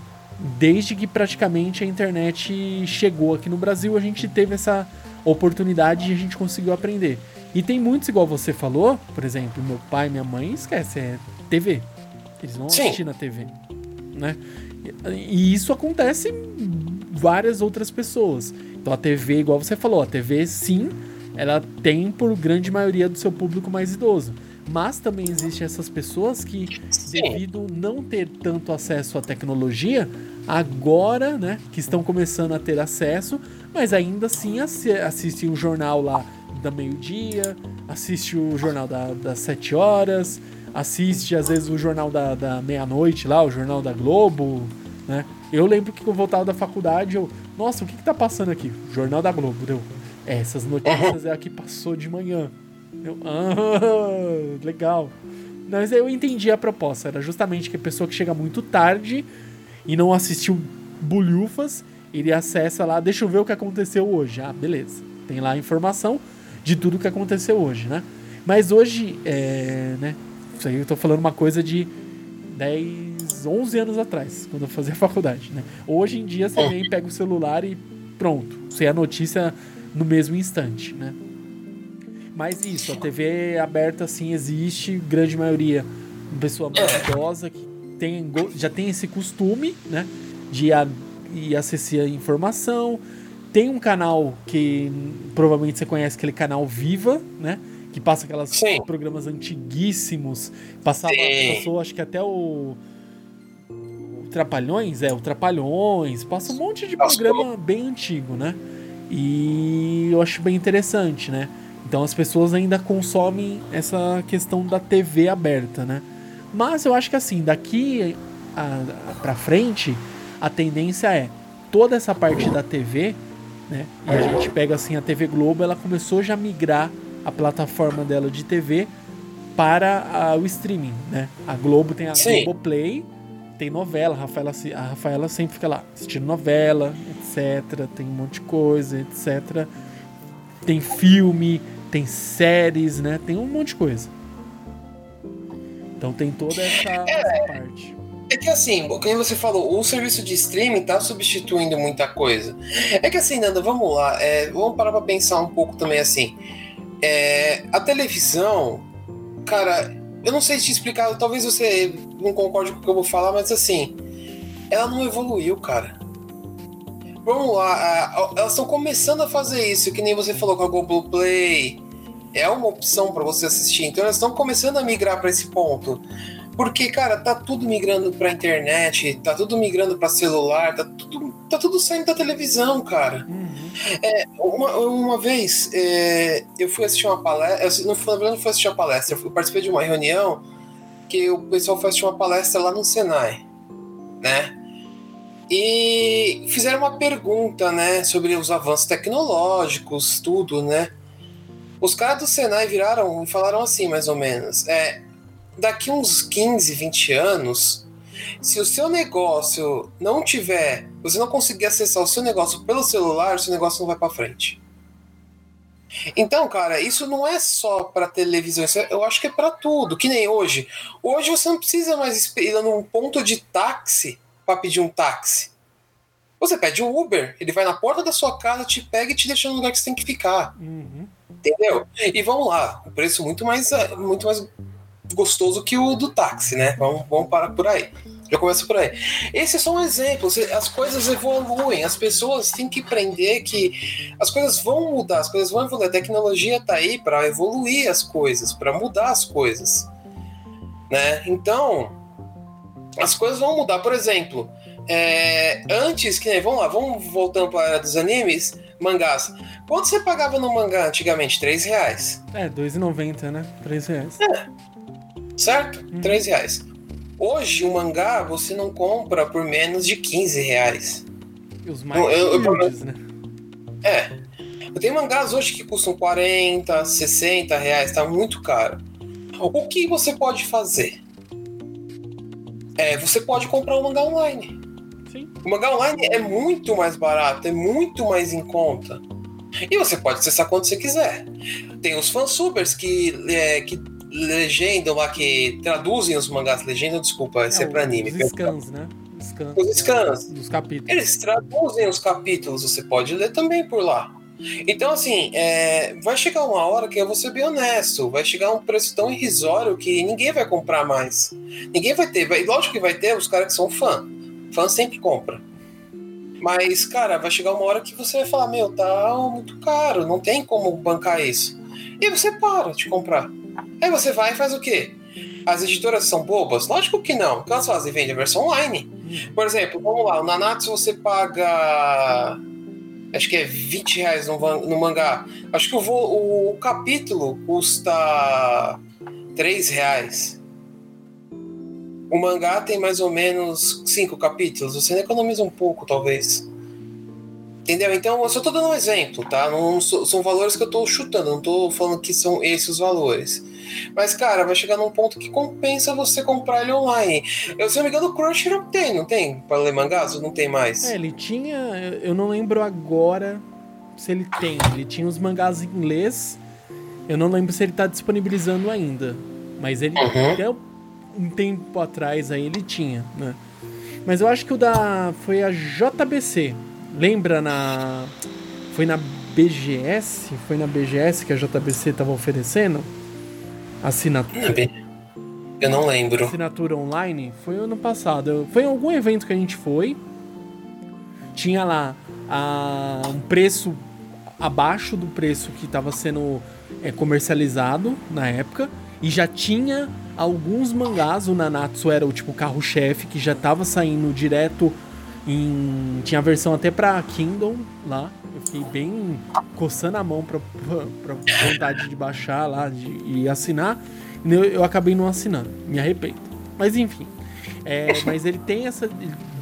desde que praticamente a internet chegou aqui no Brasil, a gente teve essa oportunidade e a gente conseguiu aprender. E tem muitos, igual você falou, por exemplo, meu pai minha mãe, esquece, é TV. Eles vão Sim. assistir na TV, né? E isso acontece em várias outras pessoas. Então a TV, igual você falou, a TV sim ela tem por grande maioria do seu público mais idoso. Mas também existem essas pessoas que, devido não ter tanto acesso à tecnologia, agora, né, que estão começando a ter acesso, mas ainda assim assistem o jornal lá da meio-dia, assiste o jornal da, das sete horas, assiste às vezes o jornal da, da meia-noite lá, o jornal da Globo, né? Eu lembro que eu voltava da faculdade, eu, nossa, o que que tá passando aqui? Jornal da Globo, deu. Essas notícias é a que passou de manhã. Eu, ah, legal. Mas eu entendi a proposta. Era justamente que a pessoa que chega muito tarde e não assistiu Bulhufas, ele acessa lá, deixa eu ver o que aconteceu hoje. Ah, beleza. Tem lá a informação de tudo que aconteceu hoje, né? Mas hoje, é, né? Isso aí eu tô falando uma coisa de 10, 11 anos atrás, quando eu fazia faculdade, né? Hoje em dia você vem, pega o celular e pronto. Você a notícia no mesmo instante, né? Mas isso, a TV aberta sim existe, grande maioria pessoa mais idosa que tem, já tem esse costume, né? De a, ir acessar a informação. Tem um canal que provavelmente você conhece, aquele canal Viva, né? Que passa aquelas sim. programas antiguíssimos. Passava, sim. passou acho que até o Trapalhões, é, o Trapalhões, passa um monte de programa bem antigo, né? E eu acho bem interessante, né? Então as pessoas ainda consomem essa questão da TV aberta, né? Mas eu acho que assim, daqui a, a, pra frente, a tendência é toda essa parte da TV, né? E a gente pega assim a TV Globo, ela começou já a migrar a plataforma dela de TV para a, o streaming, né? A Globo tem a Sim. Globo Play, tem novela, a Rafaela, a Rafaela sempre fica lá assistindo novela, etc. Tem um monte de coisa, etc. Tem filme, tem séries, né? Tem um monte de coisa. Então tem toda essa, é, essa parte. É que assim, como você falou, o serviço de streaming tá substituindo muita coisa. É que assim, Nanda, vamos lá, é, vamos parar pra pensar um pouco também assim. É, a televisão, cara, eu não sei te explicar, talvez você não concorde com o que eu vou falar, mas assim, ela não evoluiu, cara. Vamos lá, elas estão começando a fazer isso, que nem você falou com a Google Play. É uma opção para você assistir, então elas estão começando a migrar para esse ponto. Porque, cara, tá tudo migrando pra internet, tá tudo migrando pra celular, tá tudo, tá tudo saindo da televisão, cara. Uhum. É, uma, uma vez é, eu fui assistir uma palestra, não fui, não fui assistir uma palestra, eu participei de uma reunião que o pessoal foi assistir uma palestra lá no Senai, né? E fizeram uma pergunta, né, sobre os avanços tecnológicos, tudo, né? Os caras do Senai viraram e falaram assim, mais ou menos: é, daqui uns 15, 20 anos, se o seu negócio não tiver, você não conseguir acessar o seu negócio pelo celular, o seu negócio não vai para frente. Então, cara, isso não é só para televisão, é, eu acho que é para tudo, que nem hoje. Hoje você não precisa mais ir num ponto de táxi para pedir um táxi. Você pede um Uber, ele vai na porta da sua casa, te pega e te deixa no lugar que você tem que ficar. Uhum. Entendeu? E vamos lá, o preço muito mais, muito mais gostoso que o do táxi, né? Vamos, vamos parar por aí. Já começa por aí. Esses são exemplos. As coisas evoluem. As pessoas têm que aprender que as coisas vão mudar, as coisas vão evoluir. A tecnologia está aí para evoluir as coisas, para mudar as coisas. Né? Então, as coisas vão mudar. Por exemplo, é, antes, que nem, vamos lá, vamos voltando para a dos animes, mangás. Quanto você pagava no mangá antigamente? 3 reais. É, 2,90, né? 3 reais. É. Certo? Hum. 3 reais. Hoje, um mangá você não compra por menos de 15 reais. E os mais eu, eu, né? É. Eu tenho mangás hoje que custam 40, 60 reais, tá muito caro. O que você pode fazer? É, você pode comprar um mangá online. Sim. O mangá online é muito mais barato, é muito mais em conta. E você pode acessar quando você quiser. Tem os fansubers que, é, que legendam lá, que traduzem os mangás, legendam, desculpa, esse é, é pra anime. Os scans, né? Scans, os scans. Dos capítulos. Eles traduzem os capítulos, você pode ler também por lá. Então, assim, é, vai chegar uma hora que eu vou ser bem honesto, vai chegar um preço tão irrisório que ninguém vai comprar mais. Ninguém vai ter, vai, lógico que vai ter os caras que são fã. Fã sempre compra. Mas, cara, vai chegar uma hora que você vai falar: Meu, tá muito caro, não tem como bancar isso. E você para de comprar. Aí você vai e faz o quê? As editoras são bobas? Lógico que não. O que elas fazem? Vende a versão online. Por exemplo, vamos lá, o Nanatsu você paga. Acho que é 20 reais no, no mangá. Acho que o, o, o capítulo custa 3 reais. O mangá tem mais ou menos 5 capítulos. Você economiza um pouco, talvez. Entendeu? Então, eu só tô dando um exemplo, tá? Não, são valores que eu tô chutando, não tô falando que são esses os valores. Mas, cara, vai chegar num ponto que compensa você comprar ele online. Eu, se não me engano, o Crunchyroll tem, não tem? Para ler mangás ou não tem mais? É, ele tinha. Eu não lembro agora se ele tem. Ele tinha os mangás em inglês. Eu não lembro se ele tá disponibilizando ainda. Mas ele uhum. até um tempo atrás aí ele tinha, né? Mas eu acho que o da. Foi a JBC. Lembra na. Foi na BGS? Foi na BGS que a JBC tava oferecendo? Assinatura. Eu não lembro. Assinatura online? Foi ano passado. Foi em algum evento que a gente foi. Tinha lá a, um preço abaixo do preço que estava sendo é, comercializado na época. E já tinha alguns mangás. O Nanatsu era o tipo carro-chefe que já estava saindo direto em, tinha a versão até pra Kindle lá. Eu fiquei bem coçando a mão pra, vontade de baixar lá de, e assinar. E eu, eu acabei não assinando. Me arrependo. Mas enfim. É, mas ele tem essa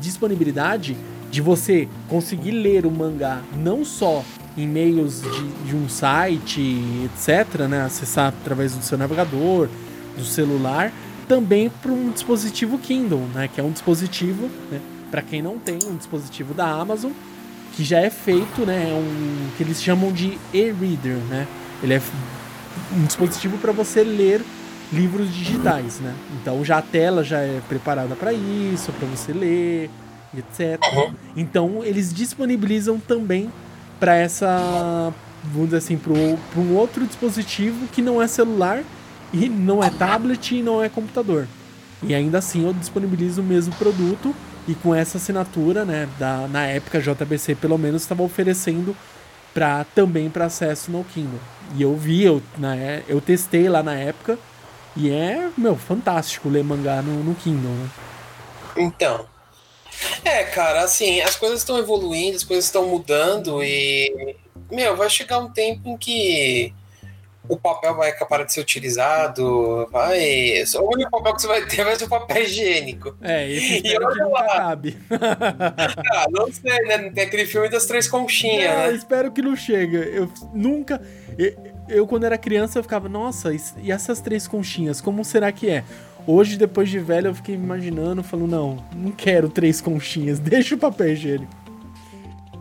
disponibilidade de você conseguir ler o mangá não só em meios de, de um site, etc., né? Acessar através do seu navegador, do celular, também para um dispositivo Kindle, né? Que é um dispositivo né, para quem não tem um dispositivo da Amazon, que já é feito, né, é um que eles chamam de e-reader, né? Ele é um dispositivo para você ler livros digitais, né? Então já a tela já é preparada para isso, para você ler, etc. Então eles disponibilizam também para essa, vamos dizer assim, para um outro dispositivo que não é celular e não é tablet e não é computador. E ainda assim eu disponibilizo o mesmo produto e com essa assinatura, né, da, na época JBC pelo menos estava oferecendo para também para acesso no Kindle. E eu vi, eu, né, eu testei lá na época E é, meu, fantástico ler mangá no, no Kindle, né? Então. É, cara, assim, as coisas estão evoluindo, as coisas estão mudando e. Meu, vai chegar um tempo em que o papel vai acabar de ser utilizado, vai. O único papel que você vai ter vai ser o papel higiênico. É, esse espero que nunca acabe. ah, não sei, né? Tem aquele filme das três conchinhas, não, né? espero que não chegue. Eu nunca. Eu, eu, quando era criança, eu ficava, nossa, e essas três conchinhas, como será que é? Hoje, depois de velho, eu fiquei imaginando, falando, não, não quero três conchinhas, deixa o papel higiênico.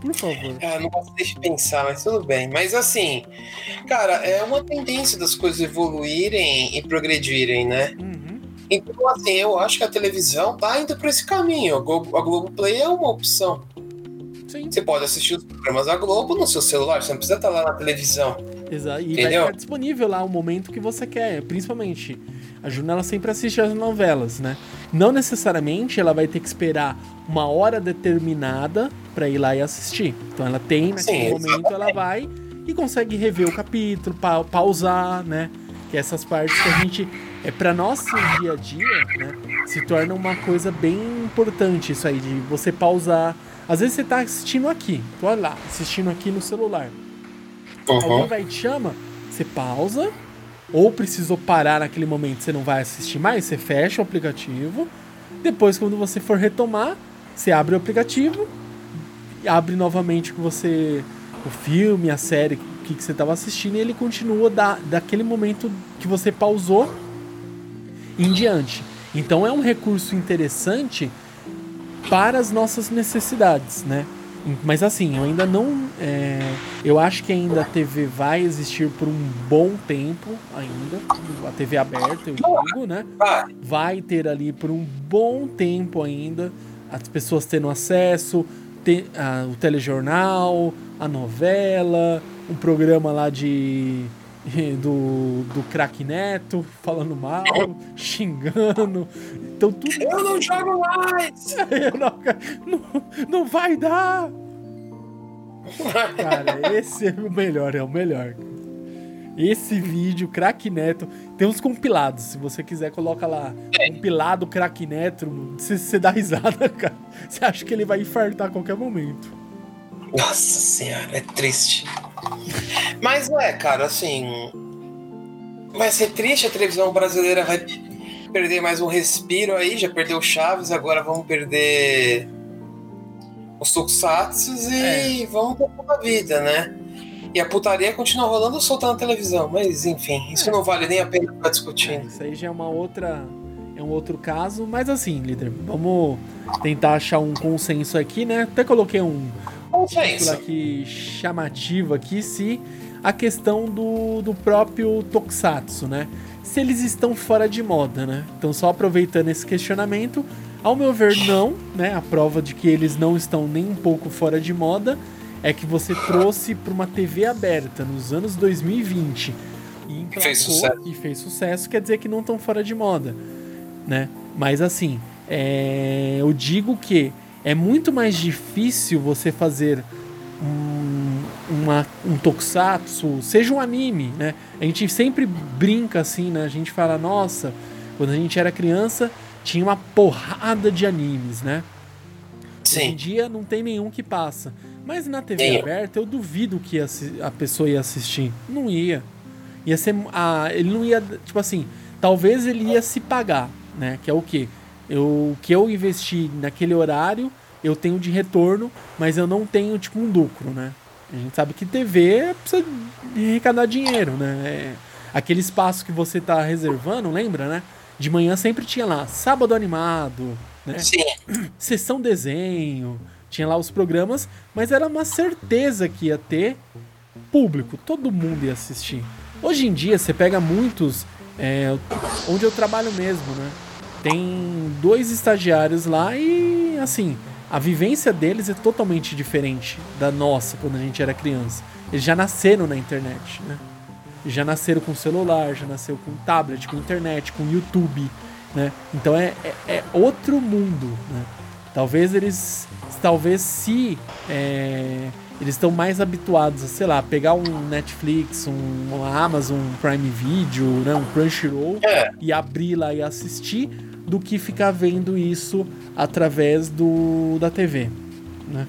Por favor. Ah, não posso deixar de pensar, mas tudo bem. Mas assim, cara, é uma tendência das coisas evoluírem e progredirem, né? Uhum. Então, assim, eu acho que a televisão tá indo para esse caminho. A Globo, a Globoplay é uma opção. Sim. Você pode assistir os programas da Globo no seu celular, você não precisa estar lá na televisão. Exato. E Entendeu? vai ficar disponível lá o momento que você quer, principalmente. A Juna sempre assiste as novelas, né? Não necessariamente ela vai ter que esperar uma hora determinada para ir lá e assistir. Então ela tem naquele Sim, momento, ela vai e consegue rever o capítulo, pa pausar, né? Que essas partes que a gente é para nosso dia a dia, né? Se torna uma coisa bem importante isso aí de você pausar. Às vezes você tá assistindo aqui, tô lá, assistindo aqui no celular. Uhum. Alguém vai e te chama, você pausa, ou precisou parar naquele momento, você não vai assistir mais, você fecha o aplicativo. Depois, quando você for retomar, você abre o aplicativo, abre novamente com você o filme, a série que, que você estava assistindo e ele continua da, daquele momento que você pausou em diante. Então é um recurso interessante para as nossas necessidades, né? Mas assim, eu ainda não. É, eu acho que ainda a TV vai existir por um bom tempo ainda. A TV aberta, eu digo, né? Vai ter ali por um bom tempo ainda. As pessoas tendo acesso, ter, o telejornal, a novela, um programa lá de. Do, do craque Neto falando mal, xingando. Então tudo. Eu não jogo mais! não, não, não vai dar! Cara, esse é o melhor, é o melhor. Esse vídeo, craque Neto, tem uns compilados. Se você quiser, coloca lá. Compilado craque Neto. Você, você dá risada, cara. Você acha que ele vai infartar a qualquer momento. Nossa senhora, é triste. Mas é, cara, assim. Vai ser triste, a televisão brasileira vai perder mais um respiro aí, já perdeu Chaves, agora vamos perder os Tokusatsu e é. vamos a vida, né? E a putaria continua rolando soltando na televisão, mas enfim, isso é. não vale nem a pena ficar discutindo. É, isso aí já é uma outra. É um outro caso, mas assim, líder, vamos tentar achar um consenso aqui, né? Até coloquei um título aqui chamativo aqui, se a questão do, do próprio Tokusatsu, né? se eles estão fora de moda, né? Então, só aproveitando esse questionamento, ao meu ver, não, né? A prova de que eles não estão nem um pouco fora de moda é que você trouxe para uma TV aberta nos anos 2020 e fez sucesso. e fez sucesso, quer dizer que não estão fora de moda, né? Mas assim, é... eu digo que é muito mais difícil você fazer um, uma, um tokusatsu, seja um anime, né? A gente sempre brinca assim, né? A gente fala, nossa, quando a gente era criança tinha uma porrada de animes, né? Sim. Hoje em dia não tem nenhum que passa. Mas na TV Sim. aberta eu duvido que a pessoa ia assistir. Não ia. Ia ser. Ah, ele não ia. Tipo assim, talvez ele ia se pagar, né? Que é o quê? Eu, o que eu investi naquele horário eu tenho de retorno, mas eu não tenho, tipo, um lucro, né? A gente sabe que TV precisa arrecadar dinheiro, né? É aquele espaço que você tá reservando, lembra, né? De manhã sempre tinha lá sábado animado, né? Sim. Sessão desenho, tinha lá os programas, mas era uma certeza que ia ter público, todo mundo ia assistir. Hoje em dia você pega muitos, é, onde eu trabalho mesmo, né? Tem dois estagiários lá e assim, a vivência deles é totalmente diferente da nossa quando a gente era criança. Eles já nasceram na internet, né? Já nasceram com celular, já nasceram com tablet, com internet, com YouTube, né? Então é, é, é outro mundo, né? Talvez eles, talvez se é, eles estão mais habituados a, sei lá, pegar um Netflix, um, um Amazon Prime Video, né, um Crunchyroll É. e abrir lá e assistir, do que ficar vendo isso através do da TV, né?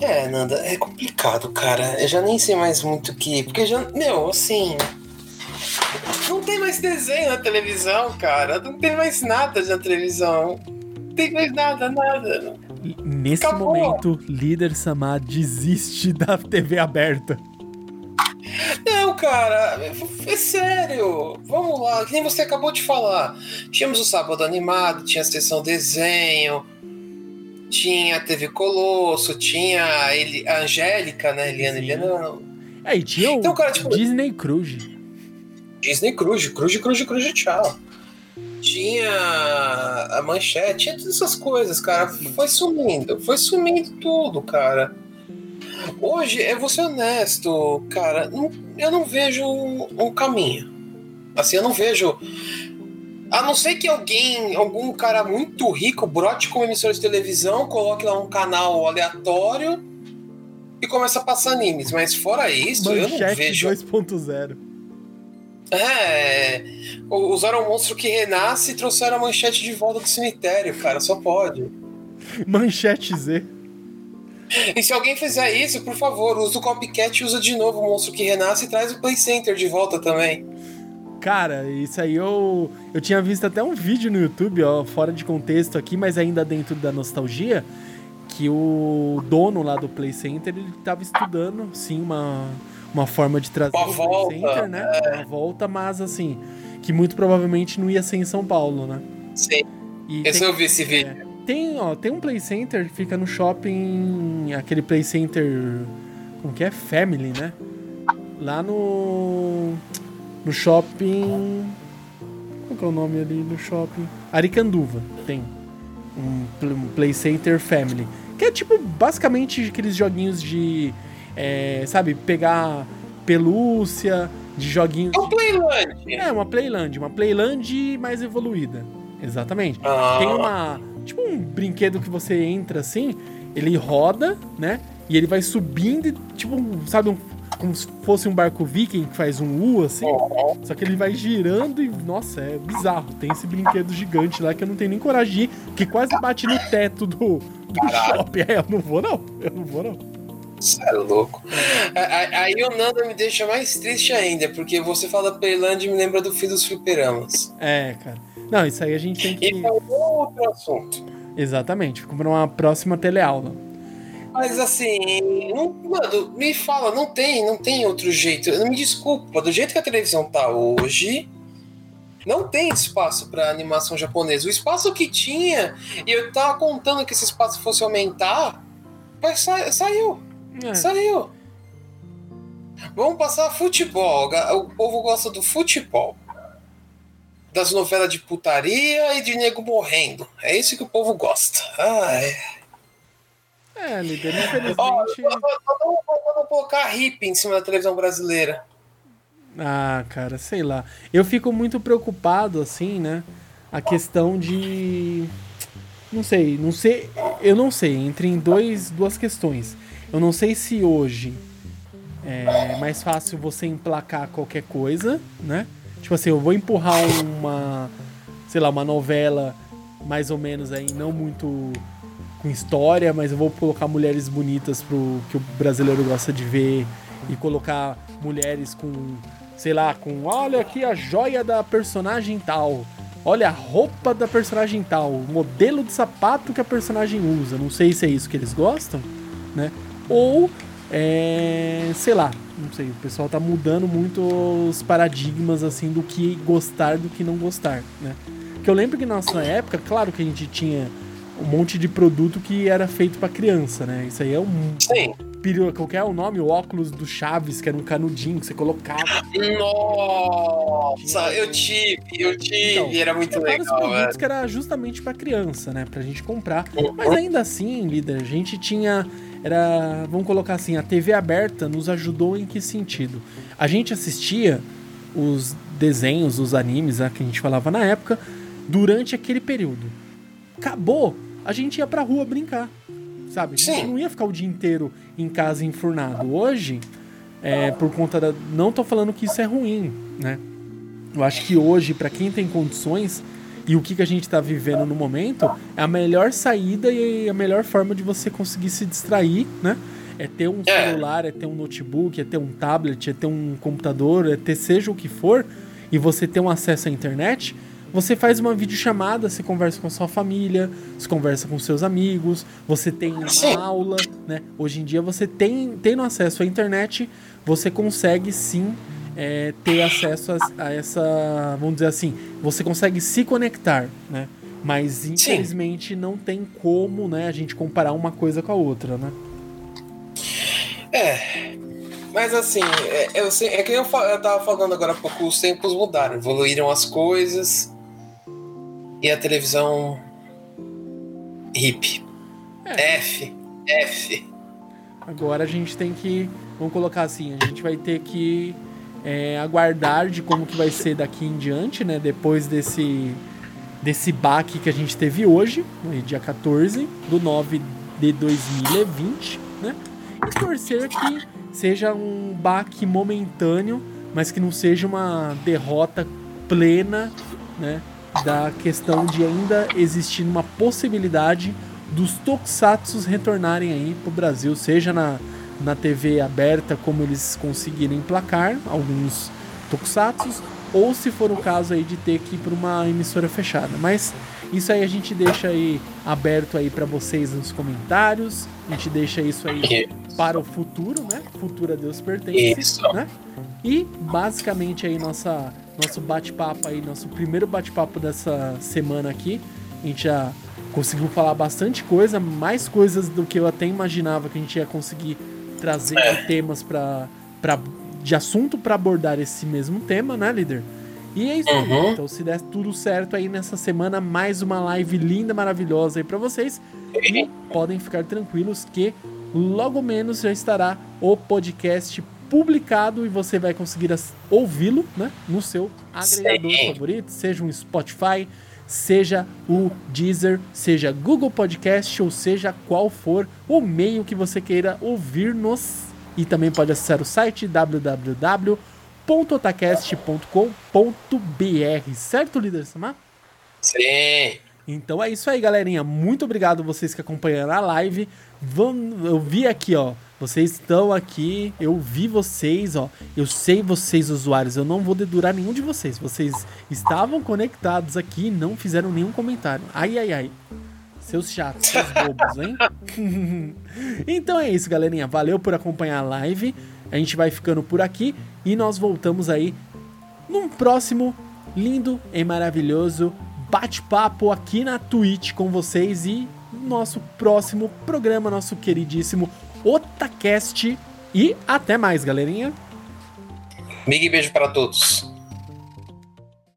É, Nanda, é complicado, cara. Eu já nem sei mais muito o que. Porque já. Meu, assim. Não tem mais desenho na televisão, cara. Não tem mais nada na televisão. Não tem mais nada, nada. Nesse Acabou. momento, líder Samar desiste da TV aberta. Não, cara, é, sério. Vamos lá, que nem você acabou de falar. Tínhamos o sábado animado, tinha a sessão desenho, tinha a TV Colosso, tinha a, Angélica, né? Eliana. Eliana, não. É, e tinha o Então, cara, tipo- Disney Cruise. Disney Cruz, Cruz, Cruz, Cruz, tchau. Tinha a manchete, tinha todas essas coisas, cara. Foi sumindo, foi sumindo tudo, cara. Hoje, eu vou ser honesto, cara, não- eu não vejo um, um caminho. Assim, eu não vejo. A não ser que alguém, algum cara muito rico, brote com emissora de televisão, coloque lá um canal aleatório e comece a passar animes. Mas fora isso, eu não Manchete vejo. 2.0. É. Usaram o monstro que renasce e trouxeram a manchete de volta do cemitério, cara. Só pode. Manchete Z. E se alguém fizer isso, por favor, usa o copycat e usa de novo o monstro que renasce e traz o Play Center de volta também. Cara, isso aí eu. Eu tinha visto até um vídeo no YouTube, ó, fora de contexto aqui, mas ainda dentro da nostalgia, que o dono lá do Play Center ele tava estudando, sim, uma, uma forma de trazer Uma volta, Center, né? Uma volta, mas assim, que muito provavelmente não ia ser em São Paulo, né? Sim, E esse tem- eu vi esse vídeo. É, tem, ó, tem um Play Center que fica no shopping. Aquele Play Center. Como que é? Family, né? Lá no. No shopping. Qual que é o nome ali do shopping? Aricanduva tem. Um, um Play Center Family. Que é tipo basicamente aqueles joguinhos de. É, sabe, pegar pelúcia, de joguinhos. É um Playland. É, uma Playland, uma Playland mais evoluída. Exatamente. Ah, Tem uma. Tipo um brinquedo que você entra assim, ele roda, né? E ele vai subindo, e, tipo, sabe, um- como se fosse um barco viking que faz um U assim. Só que ele vai girando e, nossa, é bizarro. Tem esse brinquedo gigante lá que eu não tenho nem coragem de ir, que quase bate no teto do, do Caralho. shopping. É, eu não vou não, eu não vou não. Você é louco. Aí o Nanda me deixa mais triste ainda, porque você fala Playland e me lembra do fim dos fliperamas. É, cara. Não, isso aí a gente tem que. E é um outro assunto. Exatamente, fica pra uma próxima teleaula. Mas assim, não, mano, me fala, não tem, não tem outro jeito. Não me desculpa, do jeito que a televisão tá hoje, não tem espaço pra animação japonesa. O espaço que tinha, e eu tava contando que esse espaço fosse aumentar, mas sa- saiu, É. saiu. Vamos passar futebol. O povo gosta do futebol. Das novelas de putaria e de nego morrendo. É isso que o povo gosta. Ai. É, líder, infelizmente. Vamos vamos colocar hippie em cima da televisão brasileira. Ah, cara, sei lá. Eu fico muito preocupado, assim, né? A questão de. Não sei, não sei. Eu não sei, entre em dois, duas questões. Eu não sei se hoje é mais fácil você emplacar qualquer coisa, né? Tipo assim, eu vou empurrar uma. Sei lá, uma novela mais ou menos aí, não muito com história, mas eu vou colocar mulheres bonitas pro que o brasileiro gosta de ver e colocar mulheres com, sei lá, com olha aqui a joia da personagem tal. Olha a roupa da personagem tal, o modelo de sapato que a personagem usa. Não sei se é isso que eles gostam, né? Ou é, sei lá, não sei, o pessoal tá mudando muito os paradigmas assim do que gostar do que não gostar, né? Que eu lembro que na nossa época, claro que a gente tinha um monte de produto que era feito pra criança, né? Isso aí é um Sim. qualquer o nome, o óculos do Chaves, que era um canudinho que você colocava. Nossa, eu tive, eu tive, Então, era muito Tinha vários legal, produtos velho. que era justamente pra criança, né? Pra gente comprar. Uhum. Mas ainda assim, líder, a gente tinha. Era. Vamos colocar assim, a TV aberta nos ajudou em que sentido? A gente assistia os desenhos, os animes né, que a gente falava na época, durante aquele período. Acabou, a gente ia pra rua brincar. sabe? A gente não ia ficar o dia inteiro em casa enfurnado. Hoje, é, por conta da. Não tô falando que isso é ruim, né? Eu acho que hoje, para quem tem condições, e o que, que a gente está vivendo no momento, é a melhor saída e a melhor forma de você conseguir se distrair, né? É ter um é. celular, é ter um notebook, é ter um tablet, é ter um computador, é ter seja o que for, e você ter um acesso à internet você faz uma videochamada, você conversa com a sua família, você conversa com seus amigos, você tem uma aula, né? Hoje em dia você tem tendo acesso à internet, você consegue sim é, ter acesso a, a, essa, vamos dizer assim, você consegue se conectar, né? Mas infelizmente sim. não tem como, né, a gente comparar uma coisa com a outra, né? É, mas assim, é, eu sei, é que eu, eu tava falando agora há pouco, os tempos mudaram, evoluíram as coisas e a televisão hip. É. F. F. Agora a gente tem que. Vamos colocar assim, a gente vai ter que é, aguardar de como que vai ser daqui em diante, né? Depois desse. Desse baque que a gente teve hoje, dia 14 do 9 de 2020, né? E torcer que seja um baque momentâneo, mas que não seja uma derrota plena, né? da questão de ainda existir uma possibilidade dos tokusatsu retornarem aí pro Brasil, seja na, na TV aberta, como eles conseguirem emplacar alguns tokusatsu, ou se for o caso aí de ter que ir para uma emissora fechada. Mas isso aí a gente deixa aí aberto aí para vocês nos comentários. A gente deixa isso aí para o futuro, né? Futuro a Deus pertence, isso. né? E basicamente aí nossa nosso bate-papo aí, nosso primeiro bate-papo dessa semana aqui. A gente já conseguiu falar bastante coisa, mais coisas do que eu até imaginava que a gente ia conseguir trazer é. temas para de assunto para abordar esse mesmo tema, né, líder? E é isso aí. Uhum. Então, se der tudo certo aí nessa semana, mais uma live linda, maravilhosa aí para vocês. E podem ficar tranquilos que logo menos já estará o podcast publicado e você vai conseguir ouvi-lo né, no seu agregador Sim. favorito, seja um Spotify, seja o Deezer, seja Google Podcast ou seja qual for o meio que você queira ouvir-nos. E também pode acessar o site www.otacast.com.br, certo, líder Samar? Sim. Então é isso aí, galerinha. Muito obrigado vocês que acompanharam a live. Vamos, eu vi aqui, ó. Vocês estão aqui, eu vi vocês, ó. Eu sei vocês, usuários. Eu não vou dedurar nenhum de vocês. Vocês estavam conectados aqui e não fizeram nenhum comentário. Ai, ai, ai. Seus chatos, seus bobos, hein? então é isso, galerinha. Valeu por acompanhar a live. A gente vai ficando por aqui e nós voltamos aí num próximo lindo e maravilhoso bate-papo aqui na Twitch com vocês e nosso próximo programa, nosso queridíssimo Otacast. E até mais, galerinha. Big beijo para todos.